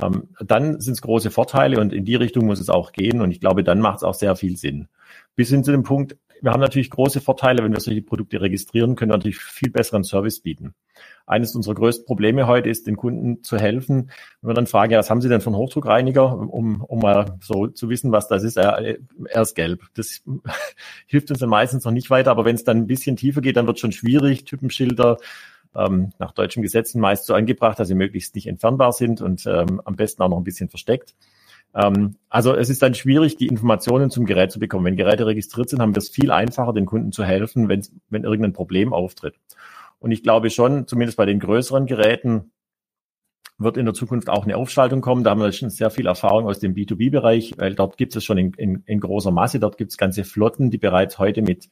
Ähm, dann sind es große Vorteile und in die Richtung muss es auch gehen. Und ich glaube, dann macht es auch sehr viel Sinn. Bis hin zu dem Punkt, wir haben natürlich große Vorteile, wenn wir solche Produkte registrieren, können wir natürlich viel besseren Service bieten. Eines unserer größten Probleme heute ist, den Kunden zu helfen. Wenn wir dann fragen, ja, was haben Sie denn für einen Hochdruckreiniger, um, um mal so zu wissen, was das ist, er, er ist gelb. Das hilft uns dann meistens noch nicht weiter, aber wenn es dann ein bisschen tiefer geht, dann wird schon schwierig, Typenschilder, ähm, nach deutschen Gesetzen meist so angebracht, dass sie möglichst nicht entfernbar sind und ähm, am besten auch noch ein bisschen versteckt. Ähm, also es ist dann schwierig, die Informationen zum Gerät zu bekommen. Wenn Geräte registriert sind, haben wir es viel einfacher, den Kunden zu helfen, wenn, irgendein Problem auftritt. Und ich glaube schon, zumindest bei den größeren Geräten, wird in der Zukunft auch eine Aufschaltung kommen. Da haben wir schon sehr viel Erfahrung aus dem B2B-Bereich, weil dort gibt es schon in, in, in, großer Masse, dort gibt es ganze Flotten, die bereits heute mit,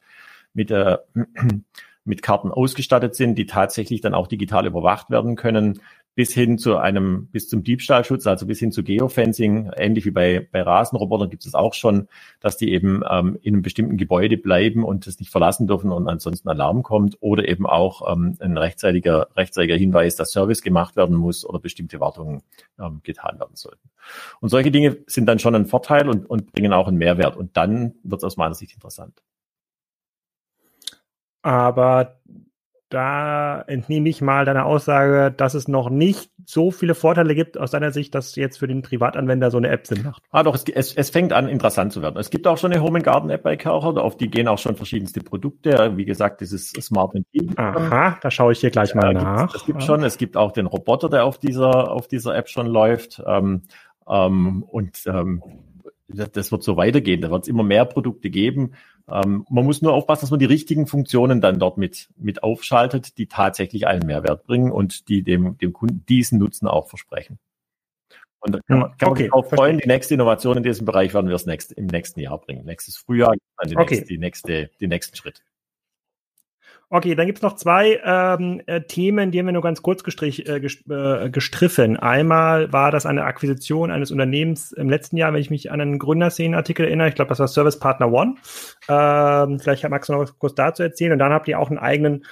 mit, äh, mit Karten ausgestattet sind, die tatsächlich dann auch digital überwacht werden können bis hin zu einem, bis zum Diebstahlschutz, also bis hin zu Geofencing, ähnlich wie bei, bei Rasenrobotern gibt es auch schon, dass die eben ähm, in einem bestimmten Gebäude bleiben und es nicht verlassen dürfen und ansonsten Alarm kommt oder eben auch ähm, ein rechtzeitiger, rechtzeitiger Hinweis, dass Service gemacht werden muss oder bestimmte Wartungen ähm, getan werden sollten. Und solche Dinge sind dann schon ein Vorteil und, und bringen auch einen Mehrwert und dann wird es aus meiner Sicht interessant. Aber da entnehme ich mal deine Aussage, dass es noch nicht so viele Vorteile gibt aus deiner Sicht, dass jetzt für den Privatanwender so eine App Sinn macht. Ah, doch, es, es, es fängt an, interessant zu werden. Es gibt auch schon eine Home and Garden App bei Kercher, auf die gehen auch schon verschiedenste Produkte. Wie gesagt, dieses Smart Ventil. Aha, da schaue ich hier gleich mal ja, nach. Es gibt schon, es gibt auch den Roboter, der auf dieser, auf dieser App schon läuft. Ähm, ähm, und ähm, das wird so weitergehen. Da wird es immer mehr Produkte geben. Ähm, man muss nur aufpassen, dass man die richtigen Funktionen dann dort mit, mit aufschaltet, die tatsächlich einen Mehrwert bringen und die dem, dem Kunden diesen Nutzen auch versprechen. Und da kann man, kann okay, sich auch freuen, die nächste Innovation in diesem Bereich werden wir das nächste, im nächsten Jahr bringen. Nächstes Frühjahr, dann die, okay. nächste, die nächste, die nächsten Schritt. Okay, dann gibt's noch zwei ähm, äh, Themen, die haben wir nur ganz kurz gestrich, äh, äh, gestriffen. Einmal war das eine Akquisition eines Unternehmens im letzten Jahr, wenn ich mich an einen Gründerszenenartikel erinnere. Ich glaube, das war Service Partner One. Ähm, vielleicht magst du noch kurz dazu erzählen. Und dann habt ihr auch einen eigenen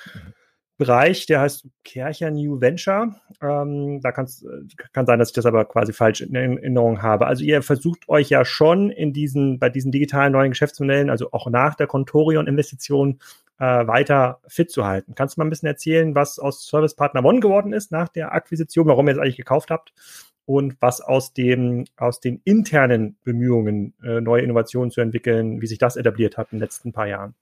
Bereich, der heißt Kercher New Venture. Ähm, da kann's, kann sein, dass ich das aber quasi falsch in Erinnerung habe. Also ihr versucht euch ja schon in diesen, bei diesen digitalen neuen Geschäftsmodellen, also auch nach der Contorion-Investition, äh, weiter fit zu halten. Kannst du mal ein bisschen erzählen, was aus Service Partner One geworden ist nach der Akquisition, warum ihr es eigentlich gekauft habt und was aus dem aus den internen Bemühungen, äh, neue Innovationen zu entwickeln, wie sich das etabliert hat in den letzten paar Jahren?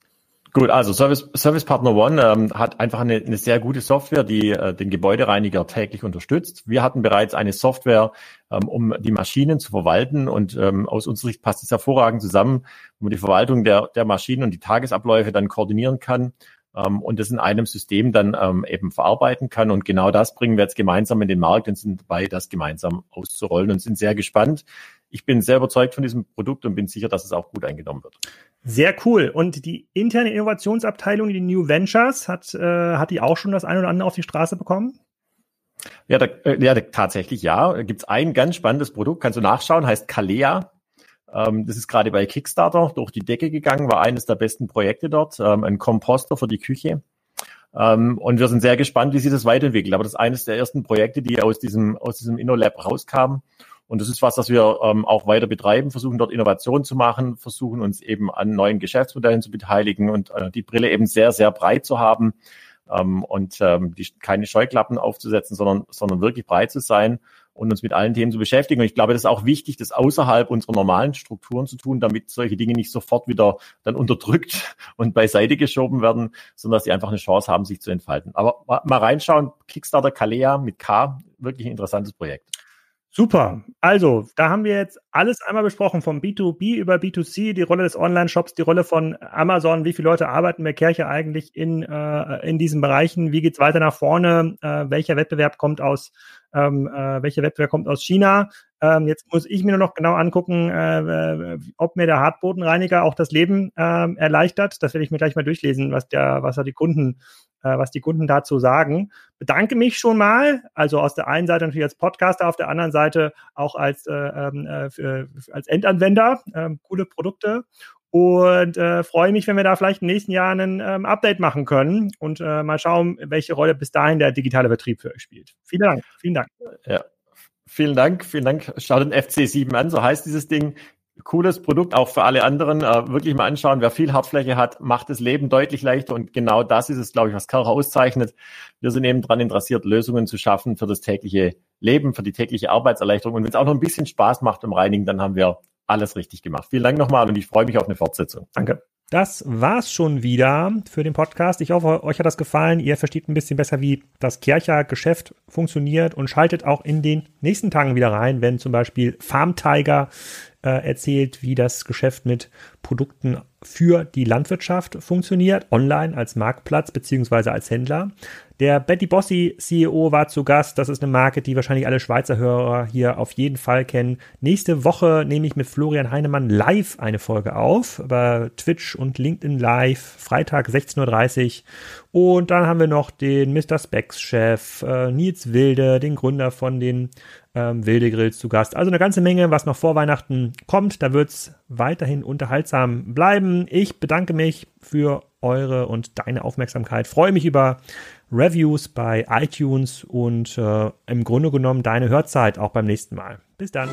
Gut, also Service, Service Partner One ähm, hat einfach eine, eine sehr gute Software, die äh, den Gebäudereiniger täglich unterstützt. Wir hatten bereits eine Software, ähm, um die Maschinen zu verwalten und ähm, aus unserer Sicht passt es hervorragend zusammen, wo man die Verwaltung der, der Maschinen und die Tagesabläufe dann koordinieren kann ähm, und das in einem System dann ähm, eben verarbeiten kann. Und genau das bringen wir jetzt gemeinsam in den Markt und sind dabei, das gemeinsam auszurollen und sind sehr gespannt. Ich bin sehr überzeugt von diesem Produkt und bin sicher, dass es auch gut eingenommen wird. Sehr cool. Und die interne Innovationsabteilung, die New Ventures, hat, äh, hat die auch schon das eine oder andere auf die Straße bekommen? Ja, da, äh, ja tatsächlich ja. Da gibt's ein ganz spannendes Produkt, kannst du nachschauen, heißt Kalea. Ähm, das ist gerade bei Kickstarter durch die Decke gegangen, war eines der besten Projekte dort, ähm, ein Komposter für die Küche. Ähm, und wir sind sehr gespannt, wie sich das weiterentwickelt. Aber das ist eines der ersten Projekte, die aus diesem, aus diesem InnoLab rauskamen. Und das ist was, das wir ähm, auch weiter betreiben, versuchen dort Innovationen zu machen, versuchen uns eben an neuen Geschäftsmodellen zu beteiligen und äh, die Brille eben sehr, sehr breit zu haben ähm, und ähm, die, keine Scheuklappen aufzusetzen, sondern, sondern wirklich breit zu sein und uns mit allen Themen zu beschäftigen. Und ich glaube, das ist auch wichtig, das außerhalb unserer normalen Strukturen zu tun, damit solche Dinge nicht sofort wieder dann unterdrückt und beiseite geschoben werden, sondern dass sie einfach eine Chance haben, sich zu entfalten. Aber mal reinschauen, Kickstarter Kalea mit K, wirklich ein interessantes Projekt. Super. Also, da haben wir jetzt alles einmal besprochen, vom B2B über B2C, die Rolle des Online-Shops, die Rolle von Amazon, wie viele Leute arbeiten bei Kirche eigentlich in, äh, in diesen Bereichen, wie geht's weiter nach vorne, äh, welcher Wettbewerb kommt aus, ähm, äh, welcher Wettbewerb kommt aus China. Ähm, jetzt muss ich mir nur noch genau angucken, äh, ob mir der Hartbodenreiniger auch das Leben äh, erleichtert. Das werde ich mir gleich mal durchlesen, was der, was da die Kunden äh, was die Kunden dazu sagen. Bedanke mich schon mal, also aus der einen Seite natürlich als Podcaster, auf der anderen Seite auch als, äh, ähm, äh, für, als Endanwender. Äh, coole Produkte und äh, freue mich, wenn wir da vielleicht im nächsten Jahr ein ähm, Update machen können und äh, mal schauen, welche Rolle bis dahin der digitale Betrieb für euch spielt. Vielen Dank, vielen Dank. Ja. Vielen Dank, vielen Dank. Schaut den FC7 an, so heißt dieses Ding cooles Produkt, auch für alle anderen. Äh, wirklich mal anschauen, wer viel Hardfläche hat, macht das Leben deutlich leichter. Und genau das ist es, glaube ich, was Kercher auszeichnet. Wir sind eben daran interessiert, Lösungen zu schaffen für das tägliche Leben, für die tägliche Arbeitserleichterung. Und wenn es auch noch ein bisschen Spaß macht im Reinigen, dann haben wir alles richtig gemacht. Vielen Dank nochmal und ich freue mich auf eine Fortsetzung. Danke. Das war's schon wieder für den Podcast. Ich hoffe, euch hat das gefallen. Ihr versteht ein bisschen besser, wie das Kircher Geschäft funktioniert und schaltet auch in den nächsten Tagen wieder rein, wenn zum Beispiel Farm Tiger äh, erzählt, wie das Geschäft mit Produkten für die Landwirtschaft funktioniert, online als Marktplatz beziehungsweise als Händler. Der Betty Bossi CEO war zu Gast. Das ist eine Marke, die wahrscheinlich alle Schweizer Hörer hier auf jeden Fall kennen. Nächste Woche nehme ich mit Florian Heinemann live eine Folge auf, über Twitch und LinkedIn live, Freitag 16.30 Uhr. Und dann haben wir noch den Mr. Specs Chef, äh, Nils Wilde, den Gründer von den ähm, Wilde Grills zu Gast. Also eine ganze Menge, was noch vor Weihnachten kommt. Da wird es weiterhin unterhaltsam bleiben. Ich bedanke mich für eure und deine Aufmerksamkeit. Freue mich über Reviews bei iTunes und äh, im Grunde genommen deine Hörzeit auch beim nächsten Mal. Bis dann.